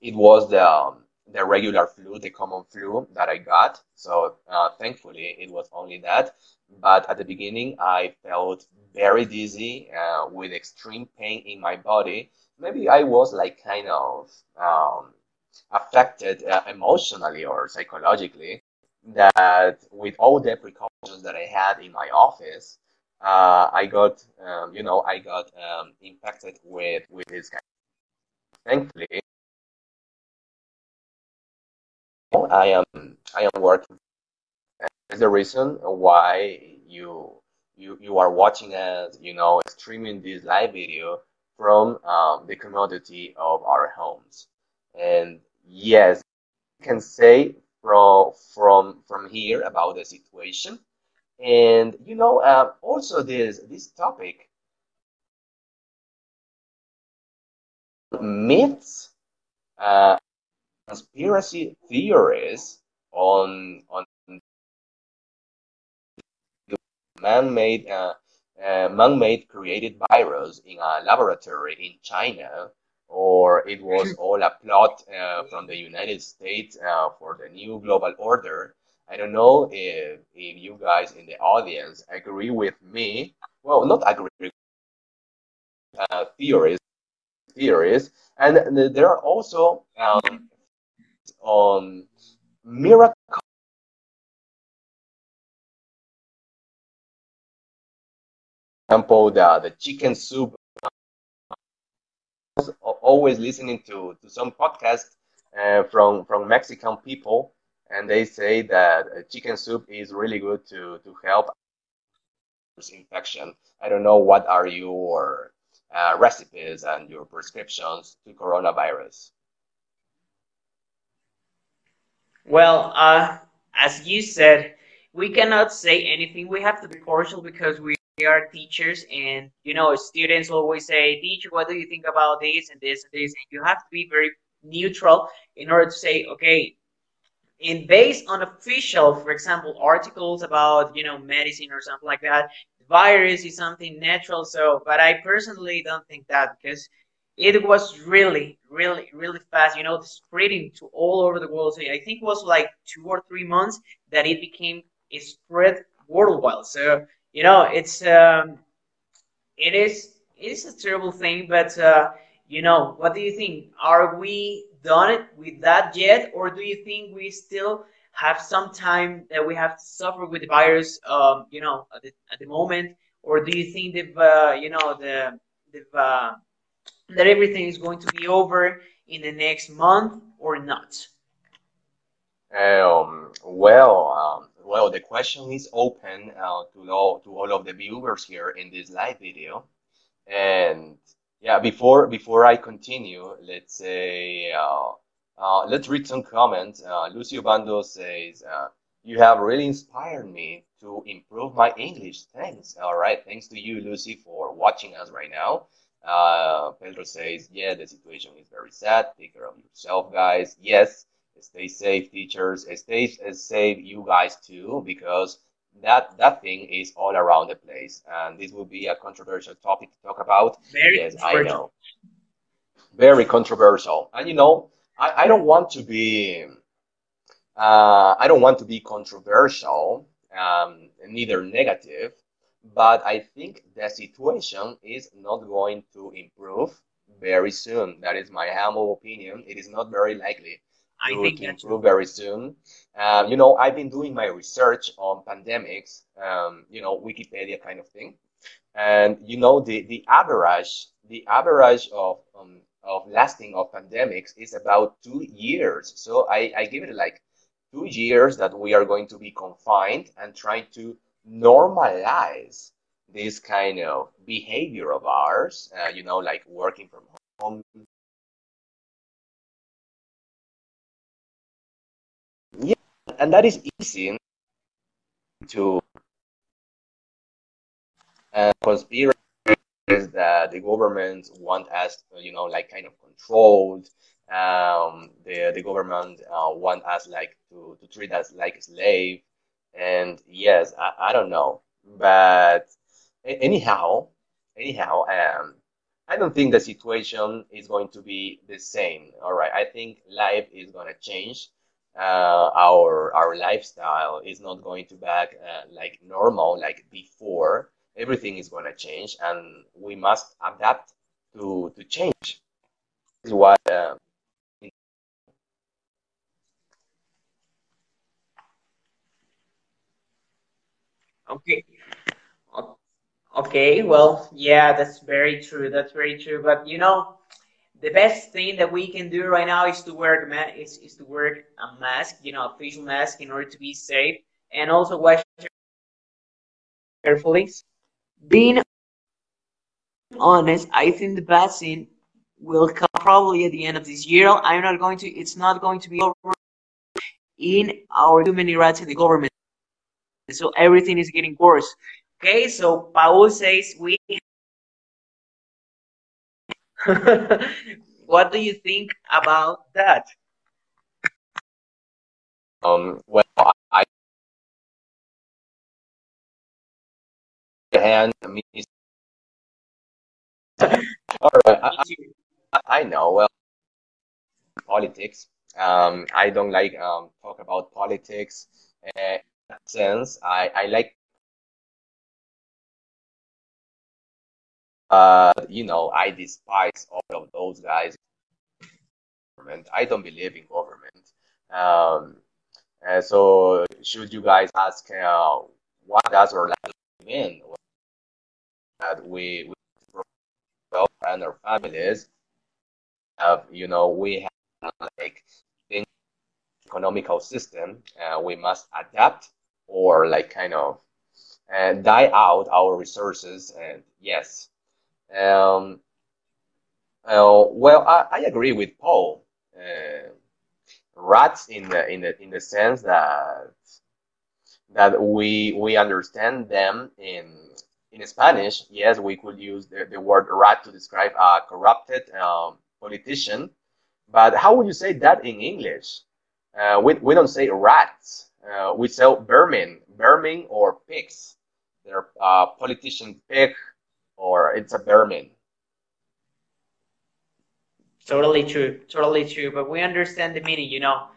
it was the um, the regular flu, the common flu that I got. So uh, thankfully, it was only that. But at the beginning, I felt very dizzy uh, with extreme pain in my body maybe I was like kind of um, affected uh, emotionally or psychologically that with all the precautions that I had in my office, uh, I got, um, you know, I got um, infected with with this guy. Thankfully, I am I am working. That's the reason why you you you are watching us, you know, streaming this live video from um, the commodity of our homes. And yes, can say from from from here about the situation. And you know, uh, also this this topic myths, uh, conspiracy theories on on man-made uh, uh, man-made created virus in a laboratory in China, or it was all a plot uh, from the United States uh, for the new global order. I don't know if, if you guys in the audience agree with me. Well, not agree. Uh, theories, theories, and there are also um, on miracle example, the, the chicken soup. Always listening to, to some podcast uh, from from Mexican people, and they say that chicken soup is really good to to help infection. I don't know what are your uh, recipes and your prescriptions to coronavirus. Well, uh, as you said, we cannot say anything. We have to be partial because we are teachers and you know students always say teacher what do you think about this and this and this and you have to be very neutral in order to say okay and based on official for example articles about you know medicine or something like that virus is something natural so but i personally don't think that because it was really really really fast you know spreading to all over the world. So i think it was like two or three months that it became a spread worldwide. So you know it's um it is it is a terrible thing but uh you know what do you think? Are we done it with that yet? Or do you think we still have some time that we have to suffer with the virus um you know at the, at the moment? Or do you think that uh, you know the the uh, that everything is going to be over in the next month or not Um, well, um, well, the question is open uh, to all to all of the viewers here in this live video. And yeah, before before I continue, let's say uh, uh, let's read some comments. Uh, Lucio Bando says, uh, "You have really inspired me to improve my English. Thanks. All right, thanks to you, Lucy, for watching us right now." Uh, Pedro says, "Yeah, the situation is very sad. Take care of yourself, guys. Yes." Stay safe, teachers. Stay safe, you guys too, because that that thing is all around the place, and this will be a controversial topic to talk about. very Yes, I controversial know, very controversial, and you know, I, I don't want to be uh, I don't want to be controversial, um, neither negative, but I think the situation is not going to improve very soon. That is my humble opinion. It is not very likely i to, think to improve very soon. Um, you know, I've been doing my research on pandemics, um, you know, Wikipedia kind of thing. And you know, the, the average, the average of um, of lasting of pandemics is about two years. So I, I give it like two years that we are going to be confined and trying to normalize this kind of behavior of ours, uh, you know, like working from home. Yeah, and that is easy to uh, conspiracies that the government want us, you know, like kind of controlled. Um, the the government uh, want us like to, to treat us like slave. And yes, I, I don't know, but anyhow, anyhow, um, I don't think the situation is going to be the same. All right, I think life is gonna change. Uh, our our lifestyle is not going to back uh, like normal like before. Everything is gonna change, and we must adapt to to change. This is what. Uh, okay. Okay well yeah that's very true that's very true but you know the best thing that we can do right now is to wear ma- is, is to wear a mask you know a facial mask in order to be safe and also wash your carefully. Being honest i think the vaccine will come probably at the end of this year. I'm not going to it's not going to be over in our human rights in the government so everything is getting worse okay so paul says we what do you think about that um, well, I I hand me. All right, I, I I know. Well, politics. Um, I don't like um talk about politics. Uh, sense, I I like uh you know I despise all of those guys. Government. I don't believe in government. Um, uh, so should you guys ask uh, what does our Orlando mean? That we we and our families have you know we have like economical system uh, we must adapt or like kind of uh, die out our resources and yes um uh, well I, I agree with Paul uh, rats in the in the in the sense that that we we understand them in in Spanish, yes, we could use the, the word rat to describe a corrupted um, politician. But how would you say that in English? Uh, we, we don't say rats. Uh, we say vermin, vermin or pigs. They're uh, politician pig or it's a vermin. Totally true, totally true. But we understand the meaning, you know.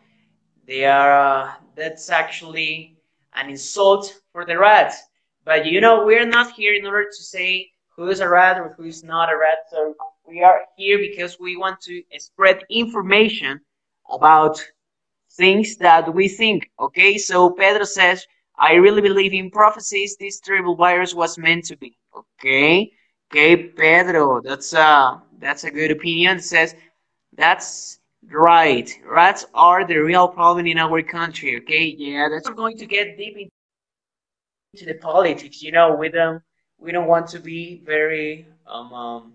They are, uh, that's actually an insult for the rats. But you know, we're not here in order to say who is a rat or who is not a rat. So we are here because we want to spread information about things that we think. Okay, so Pedro says, I really believe in prophecies. This terrible virus was meant to be. Okay, okay, Pedro, that's a that's a good opinion. It says that's right. Rats are the real problem in our country. Okay, yeah, that's we're going to get deep into the politics. You know, we don't we don't want to be very um, um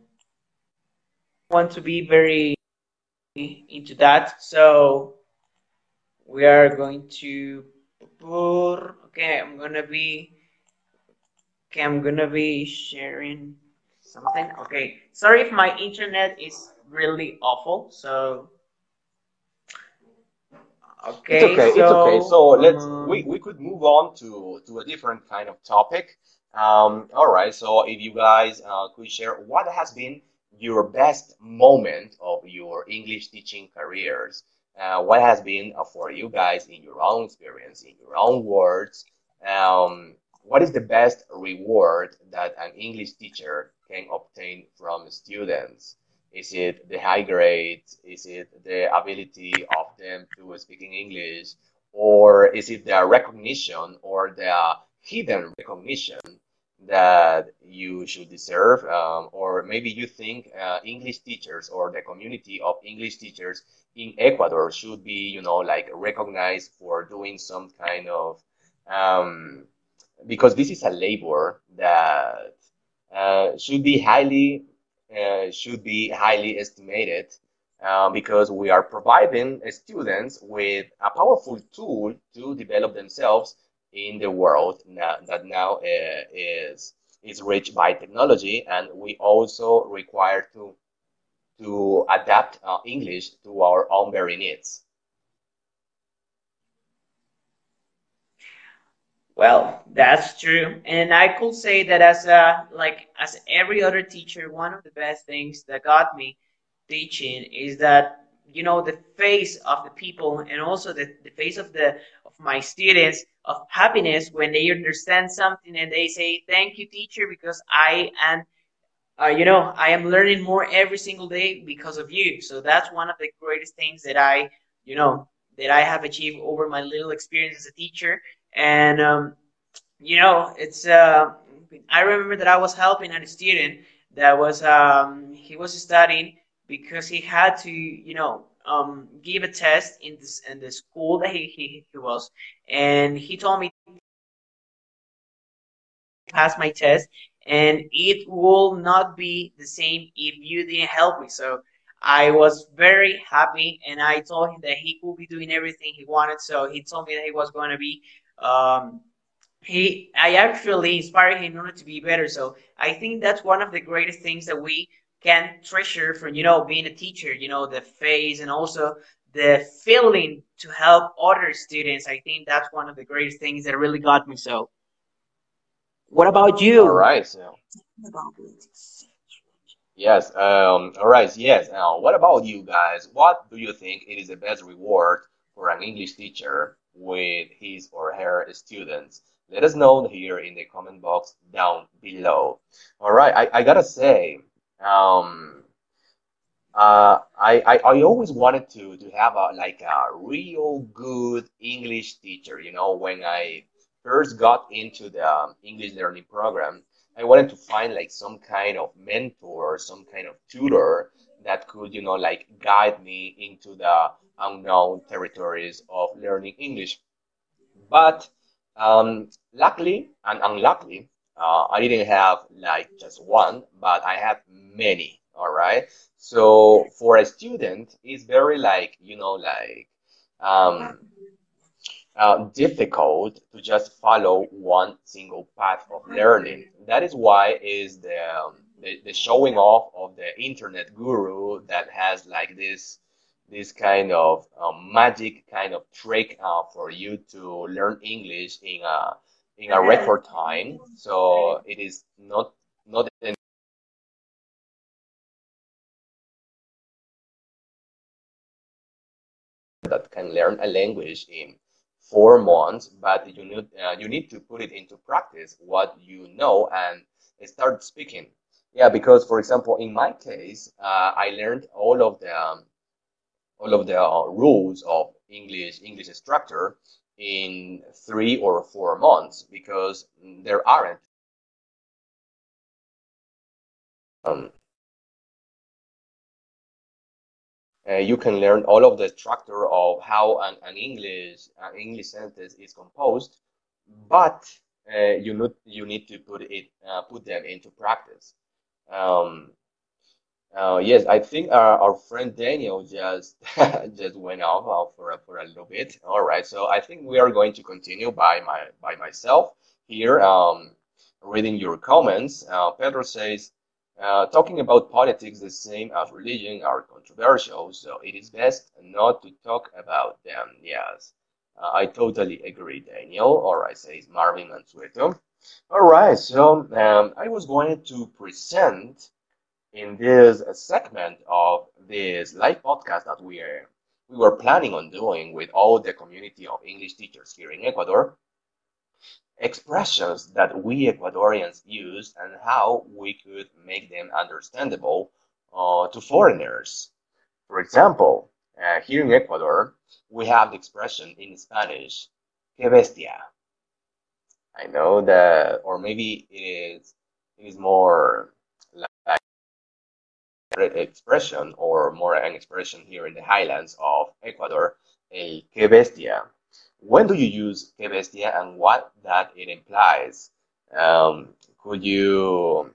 want to be very into that. So we are going to okay. I'm gonna be okay. I'm gonna be sharing something. Okay, sorry if my internet is really awful. So okay It's okay, okay, it's okay. so So let's we, um, we could move on to to a different kind of topic. Um, all right. So if you guys uh, could share what has been your best moment of your English teaching careers, uh, what has been uh, for you guys in your own experience, in your own words, um, what is the best reward that an English teacher can obtain from students? Is it the high grades? Is it the ability of them to speak in English? Or is it the recognition or the hidden recognition that you should deserve? Um, or maybe you think uh, English teachers or the community of English teachers in Ecuador should be, you know, like recognized for doing some kind of um, because this is a labor that uh, should be highly uh, should be highly estimated uh, because we are providing students with a powerful tool to develop themselves in the world now, that now uh, is is rich by technology, and we also require to to adapt uh, English to our own very needs. Well, that's true. And I could say that as a like as every other teacher, one of the best things that got me teaching is that you know the face of the people and also the, the face of the of my students of happiness when they understand something and they say thank you teacher because I am uh, you know I am learning more every single day because of you. So that's one of the greatest things that I you know that I have achieved over my little experience as a teacher and um, you know it's uh, i remember that i was helping a student that was um, he was studying because he had to you know um, give a test in this in the school that he, he, he was. And he told me pass my test and it will not be the same if you didn't help me. So I was very happy and I told him that he could be doing everything he wanted. So he told me that he was going to be um, he I actually inspired him in order to be better. So I think that's one of the greatest things that we can treasure from you know being a teacher. You know the face and also the feeling to help other students. I think that's one of the greatest things that really got me. So what about you? right. So yes. Um, all right. Yes. Now, what about you guys? What do you think it is the best reward for an English teacher with his or her students? Let us know here in the comment box down below. All right. I, I gotta say, um, uh, I, I, I always wanted to, to have a like a real good English teacher. You know, when I first got into the um, English learning program, I wanted to find like some kind of mentor, some kind of tutor that could, you know, like guide me into the unknown territories of learning English. But um, luckily and unluckily, uh, I didn't have like just one, but I had many. All right. So for a student, it's very like, you know, like um, uh, difficult to just follow one single path of learning. That is why is the, um, the the showing off of the internet guru that has like this this kind of um, magic kind of trick uh, for you to learn English in a in a record time. So it is not not that can learn a language in four months, but you need uh, you need to put it into practice what you know and start speaking. Yeah, because for example, in my case, uh, I learned all of the um, all of the uh, rules of English English structure in three or four months because there aren't um, uh, you can learn all of the structure of how an, an English an English sentence is composed, but uh, you need you need to put it uh, put them into practice. Um, uh, yes, I think our, our friend Daniel just just went off for a, for a little bit. All right, so I think we are going to continue by my by myself here, um, reading your comments. Uh, Pedro says, uh, talking about politics the same as religion are controversial, so it is best not to talk about them. Yes, uh, I totally agree, Daniel. All right, says Marvin Mansueto. All right, so um, I was going to present in this segment of this live podcast that we are we were planning on doing with all the community of English teachers here in Ecuador, expressions that we Ecuadorians use and how we could make them understandable uh, to foreigners. For example, uh, here in Ecuador, we have the expression in Spanish, que bestia. I know that, or maybe it is, it is more expression or more an expression here in the highlands of Ecuador, a que bestia. When do you use que bestia and what that it implies? Um, could you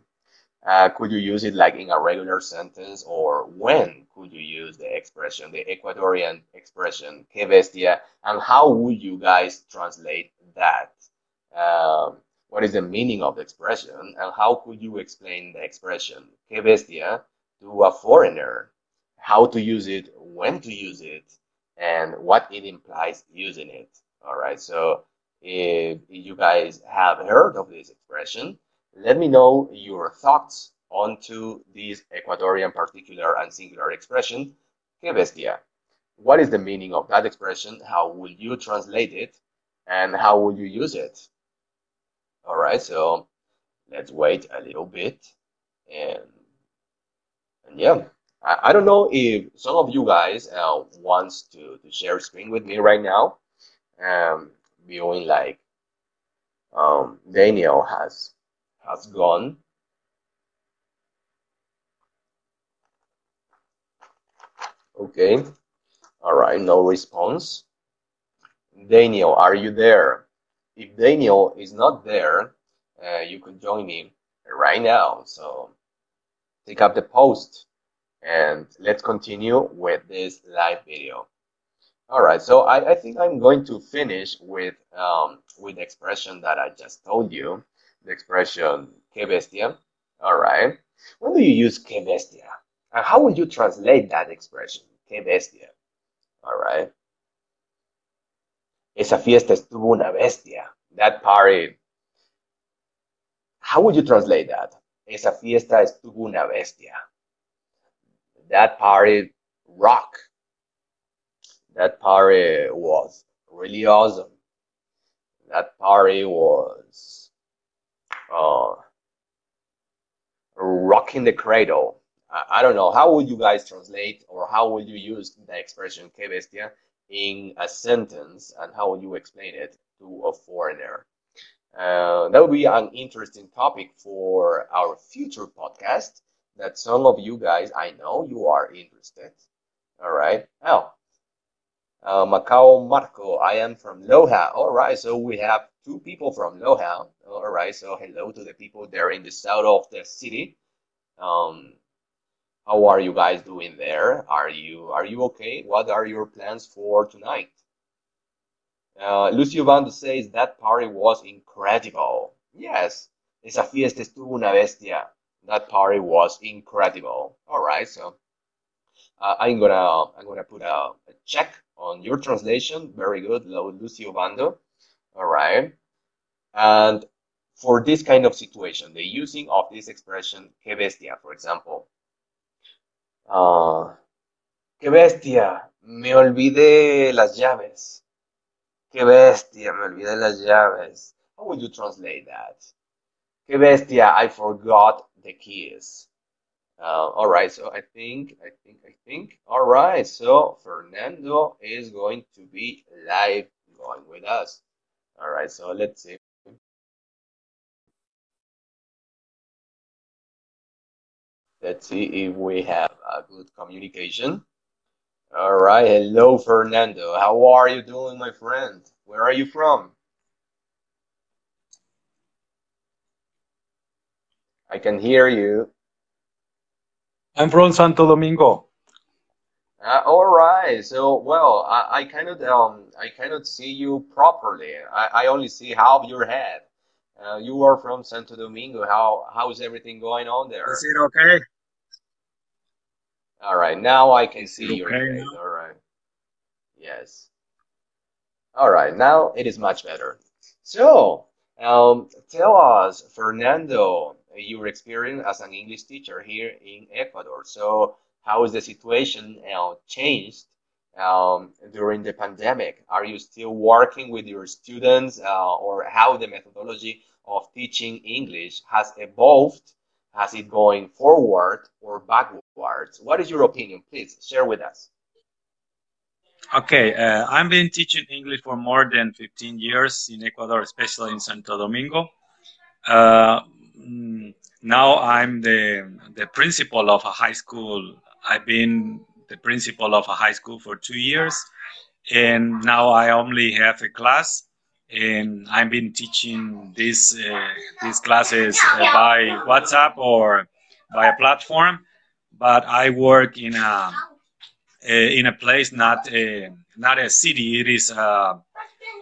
uh, could you use it like in a regular sentence or when could you use the expression, the Ecuadorian expression que bestia and how would you guys translate that? Um, what is the meaning of the expression and how could you explain the expression que bestia to a foreigner how to use it, when to use it, and what it implies using it. All right. So if you guys have heard of this expression, let me know your thoughts onto this Ecuadorian particular and singular expression, que bestia. What is the meaning of that expression? How will you translate it? And how will you use it? All right. So let's wait a little bit and and yeah, I, I don't know if some of you guys uh, wants to, to share screen with me right now. Um, viewing like um, Daniel has has gone. Okay. All right. No response. Daniel, are you there? If Daniel is not there, uh, you could join me right now. So take up the post and let's continue with this live video. All right, so I, I think I'm going to finish with um, with the expression that I just told you, the expression que bestia. All right, when do you use que bestia? And how would you translate that expression, que bestia? All right. Esa fiesta estuvo una bestia. That party. How would you translate that? Esa fiesta estuvo una bestia. That party rock. That party was really awesome. That party was uh, rocking the cradle. I, I, don't know. How would you guys translate or how would you use the expression que bestia in a sentence and how would you explain it to a foreigner? Uh, that would be an interesting topic for our future podcast that some of you guys, I know you are interested. All right. Now, uh, Macau Marco, I am from Loja. All right. So we have two people from Loja. All right. So hello to the people there in the south of the city. Um, how are you guys doing there? Are you are you okay? What are your plans for tonight? Uh, Lucio says that party was incredible. Yes, esa fiesta estuvo una bestia. That party was incredible. All right, so uh, I'm gonna I'm gonna put a, a, check on your translation. Very good, Lucio Bando. All right, and for this kind of situation, the using of this expression "que bestia," for example. Uh, "Que bestia," me olvidé las llaves. "Que bestia," me olvidé las llaves. How would you translate that? "Que bestia," I forgot the keys. Uh, all right, so I think, I think, I think. All right, so Fernando is going to be live going with us. All right, so let's see. Let's see if we have a good communication. All right, hello, Fernando. How are you doing, my friend? Where are you from? I can hear you. I'm from Santo Domingo. Uh, all right. So, well, I, I cannot um I cannot see you properly. I, I only see half your head. Uh, you are from Santo Domingo. How how is everything going on there? Is it okay? All right. Now I can see your Okay face. All right. Yes. All right. Now it is much better. So, um, tell us, Fernando, your experience as an English teacher here in Ecuador. So, how is the situation uh, changed um, during the pandemic? Are you still working with your students, uh, or how the methodology of teaching English has evolved? Has it going forward or What is your opinion? Please share with us. Okay, uh, I've been teaching English for more than 15 years in Ecuador, especially in Santo Domingo. Uh, now I'm the the principal of a high school. I've been the principal of a high school for two years, and now I only have a class, and I've been teaching these uh, these classes uh, by WhatsApp or by a platform. But I work in a uh, in a place not a, not a city. It is a,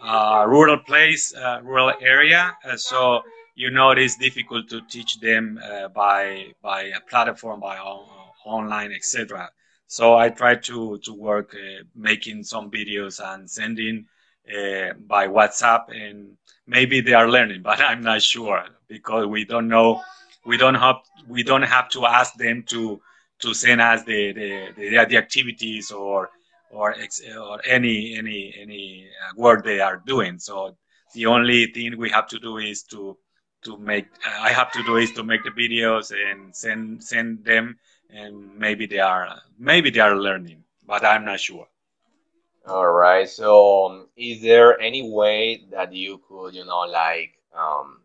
a rural place, a rural area. Uh, so you know it is difficult to teach them uh, by by a platform, by on, online, etc. So I try to to work uh, making some videos and sending uh, by WhatsApp, and maybe they are learning, but I'm not sure because we don't know. We don't have we don't have to ask them to to send us the the, the, the activities or or ex, or any any any uh, work they are doing. So the only thing we have to do is to to make uh, I have to do is to make the videos and send send them, and maybe they are maybe they are learning, but I'm not sure. All right. So, um, is there any way that you could, you know, like um,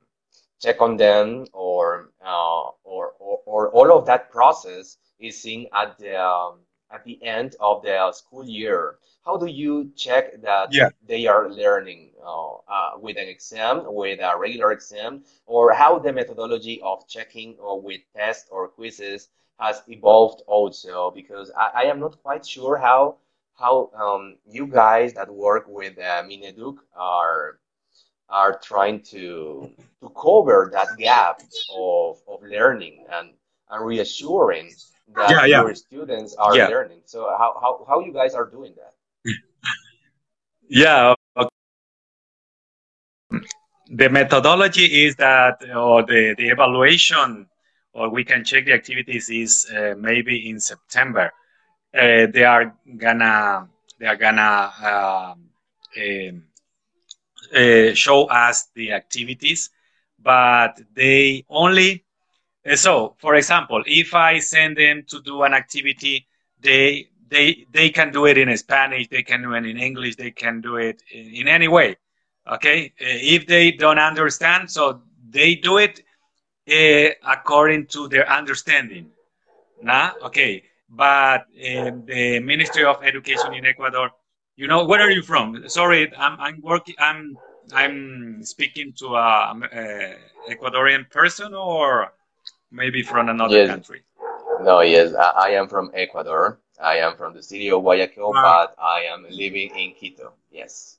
check on them, or uh, or, or or all of that process is seen at the um, at the end of the school year? How do you check that Yeah. they are learning uh, uh, with an exam, with a regular exam, or how the methodology of checking or with tests or quizzes has evolved also? Because I, I am not quite sure how how um, you guys that work with uh, Mineduc are are trying to to cover that gap of, of learning and, and reassuring that Yeah, yeah, your students are yeah, learning. So how, how, how you guys are doing that? yeah. okay. The methodology is that, or the the evaluation, or we can check the activities is uh, maybe in September. uh, they are gonna they are gonna um, um, uh, show us the activities, but they only so for example, if I send them to do an activity, they they they can do it in Spanish, they can do it in English, they can do it in, in any way. Okay, Uh, if they don't understand, so they do it uh, according to their understanding. Nah, okay. But um, the Ministry of Education in Ecuador, you know, where are you from? Sorry, I'm I'm working. I'm I'm speaking to a, a Ecuadorian person or maybe from another Yes, country. no, yes, I, I am from Ecuador. I am from the city of Guayaquil, Wow. but I am living in Quito. Yes.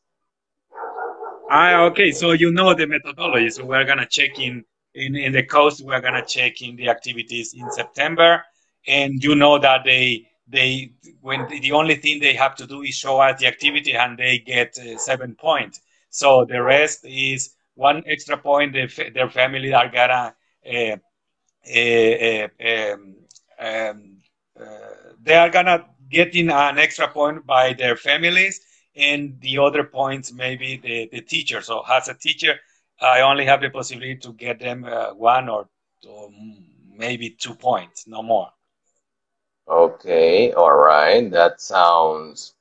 Ah, okay. So you know the methodology. So we're gonna check in in, in the coast. We're gonna check in the activities in September, and you know that they they when the only thing they have to do is show us the activity, and they get uh, seven points. So the rest is one extra point. They, their family are gonna. Uh, they are gonna get in an extra point by their families and the other points maybe the, the teacher. So as a teacher, I only have the possibility to get them uh, one or two, maybe two points, no more. Okay, all right. That sounds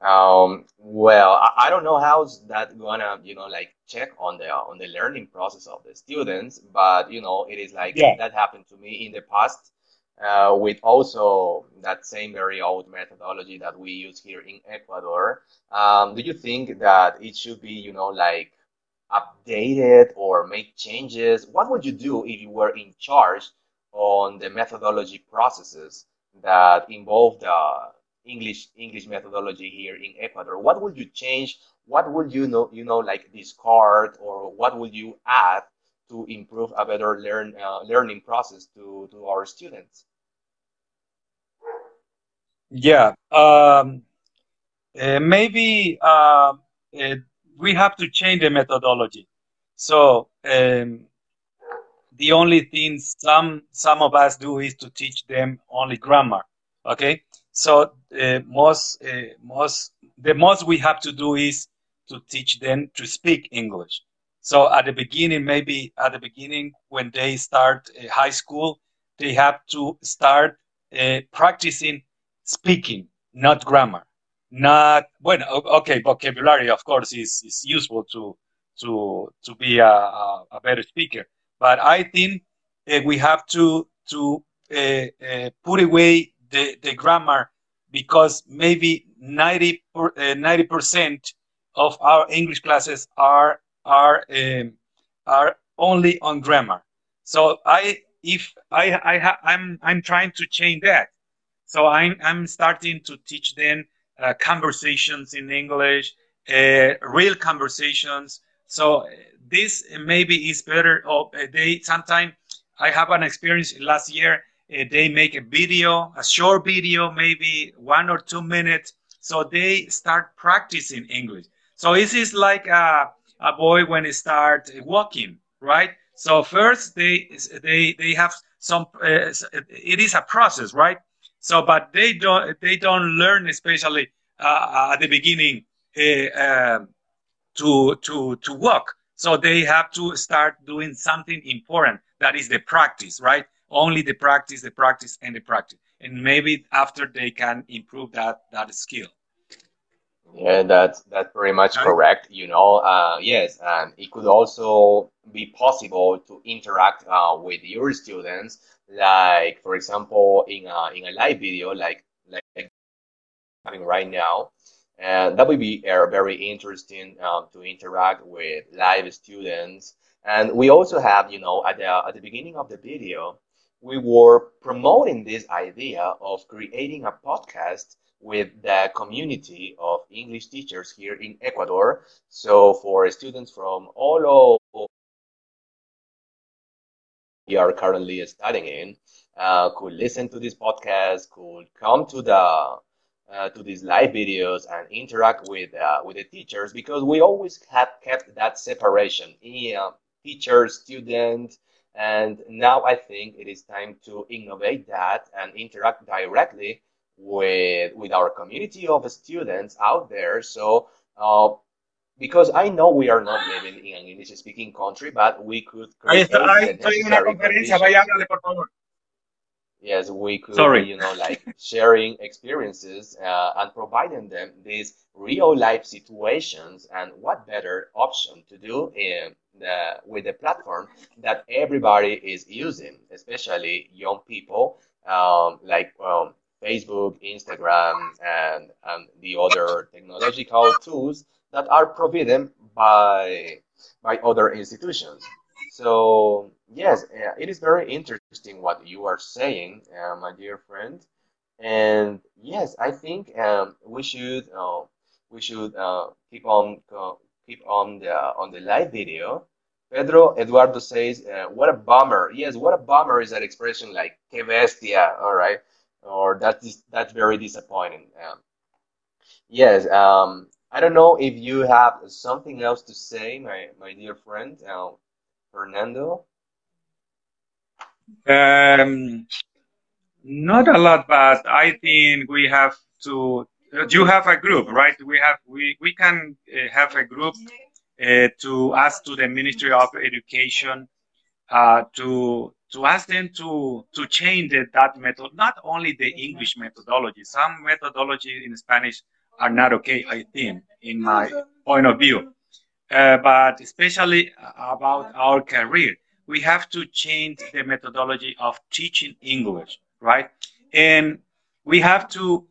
um well. I, I don't know how's that gonna you know like check on the on the learning process of the students, but you know it is like Yeah. that happened to me in the past uh, with also that same very old methodology that we use here in Ecuador. Um, do you think that it should be, you know, like updated or make changes? What would you do if you were in charge on the methodology processes that involve the English English methodology here in Ecuador? What would you change? What would you know, you know, like discard, or what would you add to improve a better learn uh, learning process to to our students? Yeah. Um, uh, maybe uh, we have to change the methodology. So um, the only thing some some of us do is to teach them only grammar. Okay. So uh, most uh, most the most we have to do is to teach them to speak English. So at the beginning, maybe at the beginning when they start uh, high school, they have to start uh, practicing speaking, not grammar. Not well. Okay, vocabulary, of course, is, is useful to to to be a, a, better speaker. But I think uh, we have to to uh, put away the, the grammar because maybe 90 percent of our English classes are are um, are only on grammar. So I if I I ha, I'm I'm trying to change that. So I'm I'm starting to teach them uh, conversations in English, uh, real conversations. So this maybe is better. Or they sometimes I have an experience last year. Uh, they make a video, a short video, maybe one or two minutes. So they start practicing English. So this is like a, a boy when he start walking, right? So first they they they have some. Uh, it is a process, right? So, but they don't they don't learn, especially uh, at the beginning, uh, to to to walk. So they have to start doing something important. That is the practice, right? Only the practice, the practice, and the practice, and maybe after they can improve that that skill. Yeah, that's that's very much Right? correct. You know, uh, yes, and it could also be possible to interact uh, with your students, like for example, in a in a live video, like like having right now, and that would be uh, very interesting um, to interact with live students. And we also have, you know, at the at the beginning of the video, we were promoting this idea of creating a podcast with the community of English teachers here in Ecuador. So for students from all over we are currently studying in, uh, could listen to this podcast, could come to the uh, to these live videos and interact with uh, with the teachers because we always have kept that separation, yeah, teacher, student, and now I think it is time to innovate that and interact directly with with our community of students out there. So, uh, because I know we are not living in an English speaking country, but we could Ahí create está, ahí estoy en una conferencia, vaya, háblale, por favor. Yes, we could Sorry. you know, like sharing experiences uh, and providing them these real life situations. And what better option to do in the, with the platform that everybody is using, especially young people, um, like um, Facebook, Instagram, and, and the other technological tools that are provided by by other institutions. So yes, uh, it is very interesting what you are saying, uh, my dear friend. And yes, I think um, we should uh, we should uh, keep on uh, keep on the on the live video. Pedro Eduardo says, uh, "What a bummer!" Yes, what a bummer is that expression like "que bestia," all right, or that's that's very disappointing. Um, yes, um, I don't know if you have something else to say, my my dear friend, uh, Fernando. Um, not a lot, but I think we have to. You have a group, right? We have we we can uh, have a group uh, to ask to the Ministry of Education uh, to to ask them to to change the, that method, not only the English methodology. Some methodology in Spanish are not okay, I think, in my point of view. Uh, but especially about our career, we have to change the methodology of teaching English, right? And we have to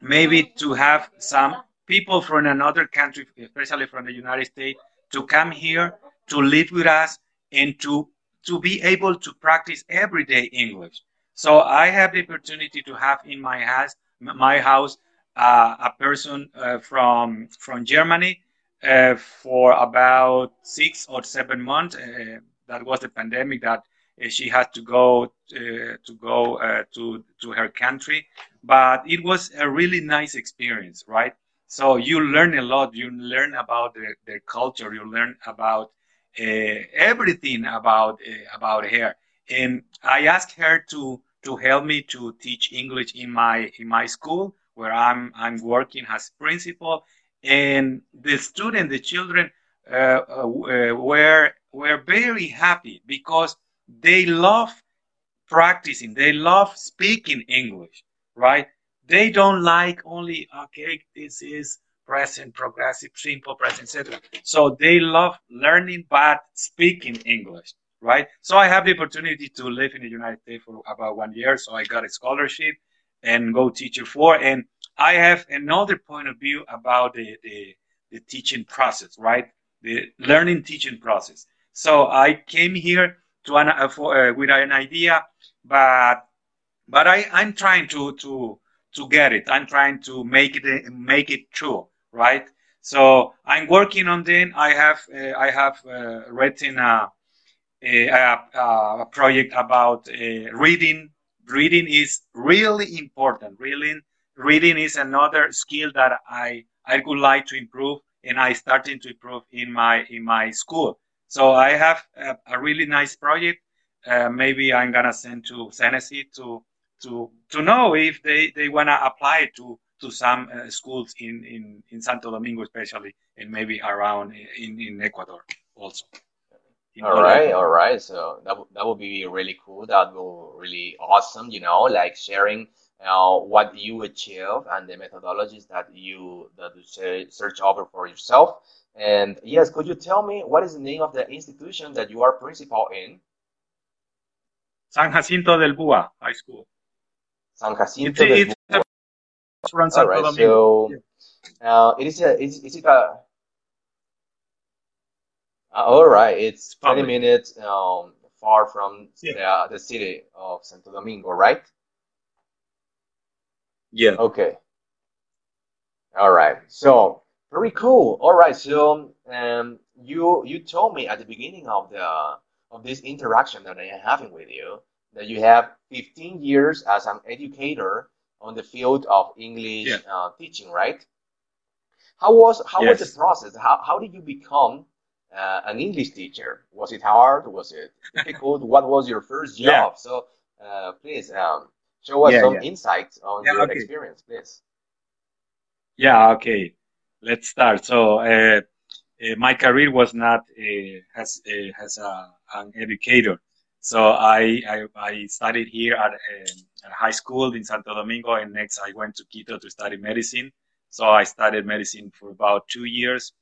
maybe to have some people from another country, especially from the United States, to come here to live with us and to to be able to practice everyday English. So I have the opportunity to have in my house my house uh, a person uh, from from Germany uh, for about six or seven months. Uh, that was the pandemic that uh, she had to go uh, to go to to her country, but it was a really nice experience, right? So you learn a lot. You learn about their, their culture. You learn about everything about about her. And I asked her to to help me to teach English in my in my school where I'm I'm working as principal, and the student, the children, uh, uh, uh, were were very happy because they love practicing, they love speaking English, right? They don't like only okay, this is present, progressive, simple, present, etc. So they love learning but speaking English, right? So I have the opportunity to live in the United States for about one year, so I got a scholarship and go teacher for. And I have another point of view about the, the, the teaching process, right? The learning teaching process. So I came here to an, uh, for, uh, with an idea, but but I, I'm trying to to to get it. I'm trying to make it make it true, right? So I'm working on then. I have uh, I have uh, written a, a, a, project about uh, reading reading is really important. Reading, reading is another skill that I, I would like to improve and I starting to improve in my, in my school. So I have a, a really nice project. Uh, maybe I'm gonna send to Senesi to, to, to know if they, they wanna apply to, to some uh, schools in, in, in Santo Domingo, especially, and maybe around in, in Ecuador also. All right, all right. So that that would be really cool. That will really awesome. You know, like sharing uh, what you achieve and the methodologies that you that you search over for yourself. And yes, could you tell me what is the name of the institution that you are principal in? San Jacinto del Bua High School. San Jacinto it's, del Bua. All right, so uh, it is a is, is it a uh, all right, it's 20 minutes um, far from yeah. the, the city of Santo Domingo, right? Yeah. Okay. All right. So very cool. All right. So um, you you told me at the beginning of the of this interaction that I am having with you that you have 15 years as an educator on the field of English yeah. uh, teaching, right? How was how yes. was the process? How how did you become uh, an English teacher? Was it hard? Was it difficult? what was your first job? Yeah. So uh, please um, show us yeah, some insights on your okay. experience, please. Yeah. Okay. Let's start. So uh, uh my career was not uh, as uh, as a, an educator. So I, I, I studied here at, at high school in Santo Domingo, and next I went to Quito to study medicine. So I studied medicine for about two years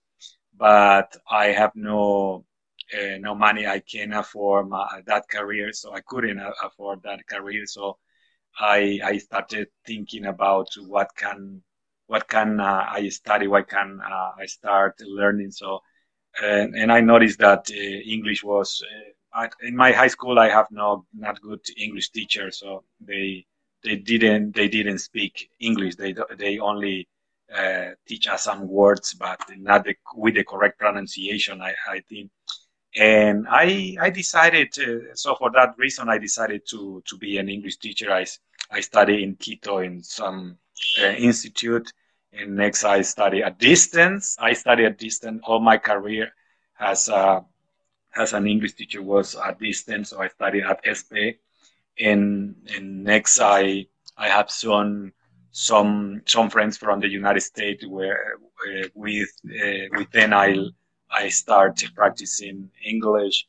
but I have no uh, no money. I can afford my, that career, so I couldn't afford that career. So I I started thinking about what can what can uh, I study, what can uh, I start learning. So and, and I noticed that uh, English was uh, in my high school. I have no not good English teacher, so they they didn't they didn't speak English. They they only uh, teach us some words, but not the, with the correct pronunciation. I, I think, and I I decided uh, so for that reason I decided to to be an English teacher. I I study in Quito in some uh, institute, and next I study at distance. I study at distance all my career as a as an English teacher was at distance. So I studied at ESPE, and and next I I have some some some friends from the United States where uh, with uh, with then I I start practicing English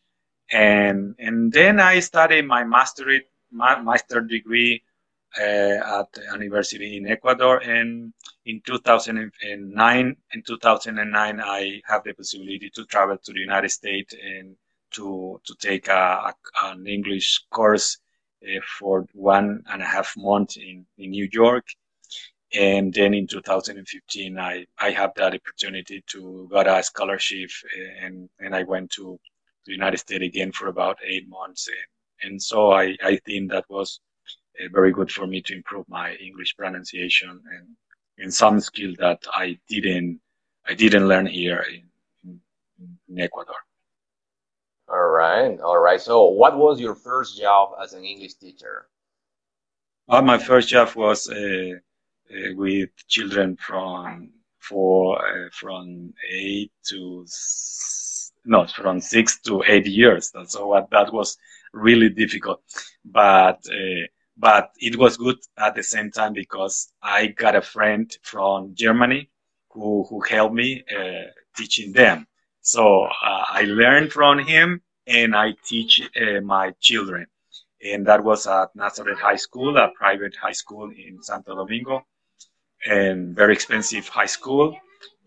and and then I studied my master my master degree uh, at the university in Ecuador. And in 2009 in 2009 I have the possibility to travel to the United States and to to take a, a an English course uh, for one and a half months in, in New York. And then in 2015 i i have that opportunity to got a scholarship and and i went to the united states again for about eight months. And, and so i i think that was uh, very good for me to improve my english pronunciation and in some skill that i didn't i didn't learn here in, in, ecuador. All right all right. So what was your first job as an english teacher? Uh, my first job was uh, uh, with children from for uh, from eight to not from six to eight years. So what that was really difficult, but uh, but it was good at the same time because I got a friend from Germany who who helped me uh, teaching them. So uh, I learned from him and I teach uh, my children. And that was at Nazareth High School, a private high school in Santo Domingo and very expensive high school.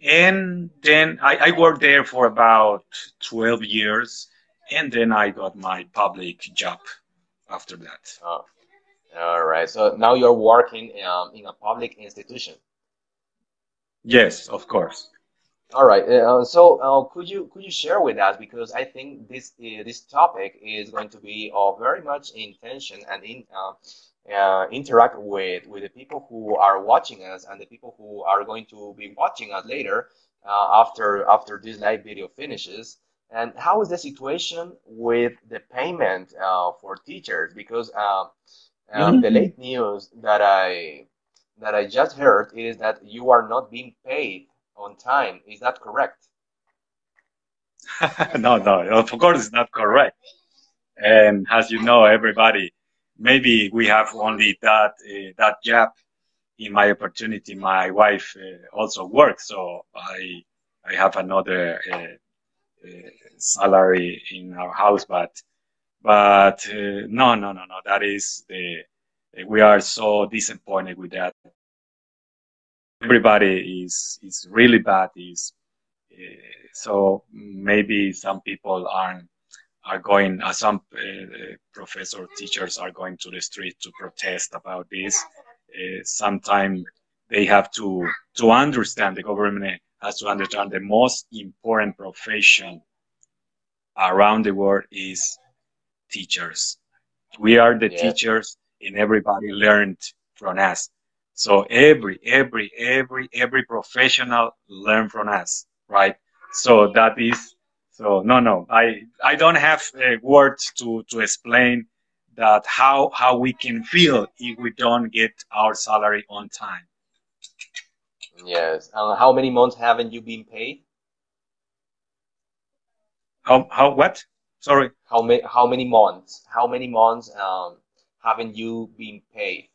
And then I, I worked there for about 12 years. And then I got my public job after that. Oh, all right. So now you're working um, in a public institution. Yes, of course. All right. Uh, so uh, could you could you share with us because I think this uh, this topic is going to be of very much intention and in uh, uh, interact with with the people who are watching us and the people who are going to be watching us later uh, after after this live video finishes. And how is the situation with the payment uh, for teachers? Because um, um, the late news that I that I just heard is that you are not being paid on time. Is that correct? no, no, of course it's not correct. And as you know, everybody maybe we have only that uh, that gap in my opportunity. My wife uh, also works, so I I have another uh, salary in our house, but but no, no, no, no. That is the we are so disappointed with that. Everybody is is really bad. Is so maybe some people aren't are going, uh, some uh, professor teachers are going to the street to protest about this. Uh, Sometimes they have to to understand the government has to understand the most important profession around the world is teachers. We are the yeah. teachers, and everybody learned from us. So every every every every professional learn from us, right? So that is so no, no, I I don't have uh, words to to explain that how how we can feel if we don't get our salary on time. Yes. Uh, how many months haven't you been paid? How how what? Sorry. How many how many months? How many months um haven't you been paid?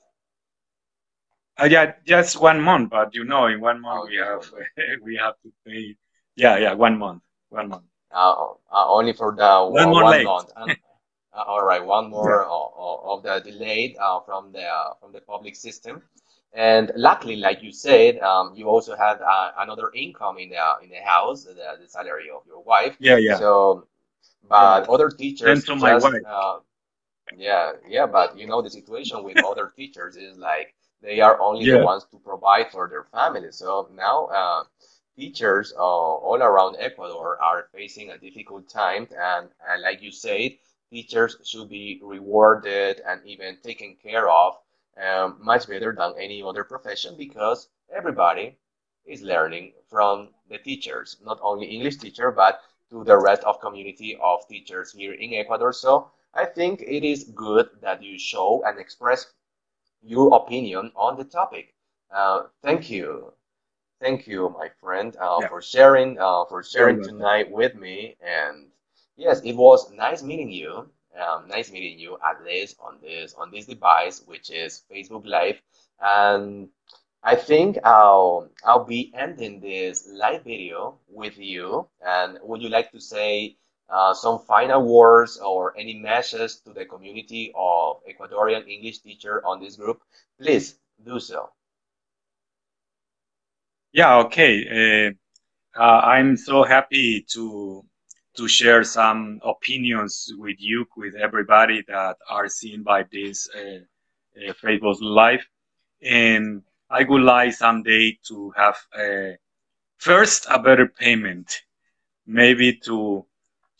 Uh, yeah, just one month. But you know, in one month oh, we have we have to pay. Yeah, yeah, one month, one month. Uh, uh, only for the one, more one month. And, uh, all right, one more yeah. of, of the delayed uh, from the uh, from the public system. And luckily, like you said, um, you also had uh, another income in the in the house, the, the salary of your wife. Yeah, yeah. So, but yeah. other teachers just, my wife. yeah, yeah. But you know the situation with other teachers is like they are only yeah. the ones to provide for their family. So now teachers uh, all around Ecuador are facing a difficult time, and, and like you said, teachers should be rewarded and even taken care of um, much better than any other profession because everybody is learning from the teachers, not only English teacher, but to the rest of community of teachers here in Ecuador. So I think it is good that you show and express your opinion on the topic. Uh, thank you. Thank you, my friend, uh, Yeah, for sharing uh, for sharing tonight with me. And yes, it was nice meeting you. Um, nice meeting you at least on this on this device, which is Facebook Live. And I think I'll I'll be ending this live video with you. And would you like to say uh, some final words or any message to the community of Ecuadorian English teacher on this group? Please do so. Yeah, okay. Uh, uh, I'm so happy to to share some opinions with you, with everybody that are seen by this uh, uh, Facebook Live. And I would like someday to have uh, first a better payment, maybe to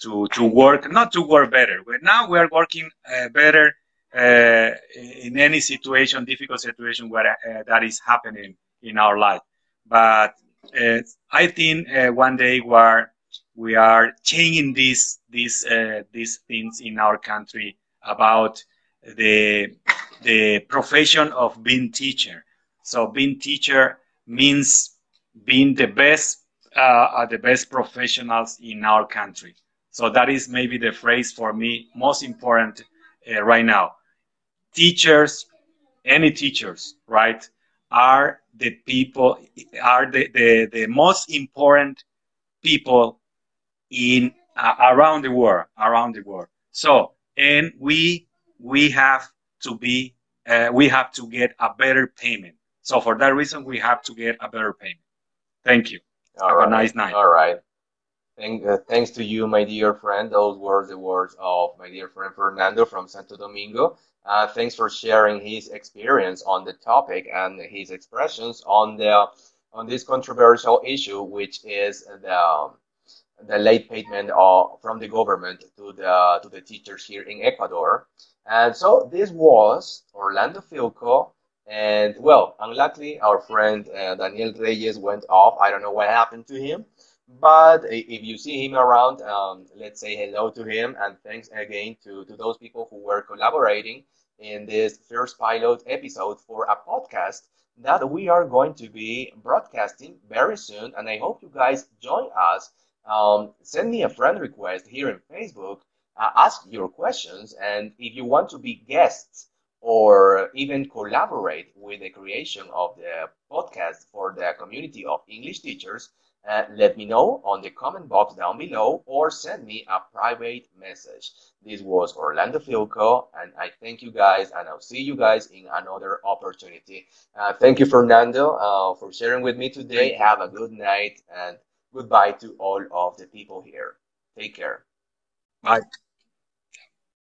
to to work, not to work better. But now we are working uh, better uh, in any situation, difficult situation where uh, that is happening in our life. But uh, I think uh, one day where we are changing these these uh, these things in our country about the the profession of being teacher. So being teacher means being the best uh, the best professionals in our country. So that is maybe the phrase for me most important uh, right now. Teachers, any teachers, right, are the people are the, the, the most important people in uh, around the world around the world so and we we have to be uh, we have to get a better payment so for that reason we have to get a better payment thank you All have a nice night all right. Thank, uh, thanks to you, my dear friend. Those were the words of my dear friend Fernando from Santo Domingo. Uh, thanks for sharing his experience on the topic and his expressions on the on this controversial issue, which is the the late payment of, from the government to the to the teachers here in Ecuador. And so this was Orlando Filco. And well, unluckily, our friend uh, Daniel Reyes went off. I don't know what happened to him. But if you see him around, um, let's say hello to him. And thanks again to, to those people who were collaborating in this first pilot episode for a podcast that we are going to be broadcasting very soon. And I hope you guys join us um, send me a friend request here in Facebook, uh, ask your questions, and if you want to be guests or even collaborate with the creation of the podcast for the community of English teachers, uh, let me know on the comment box down below or send me a private message. This was Orlando Filco, and I thank you guys, and I'll see you guys in another opportunity. Uh, thank you, Fernando, uh, for sharing with me today. Have a good night and goodbye to all of the people here. Take care. bye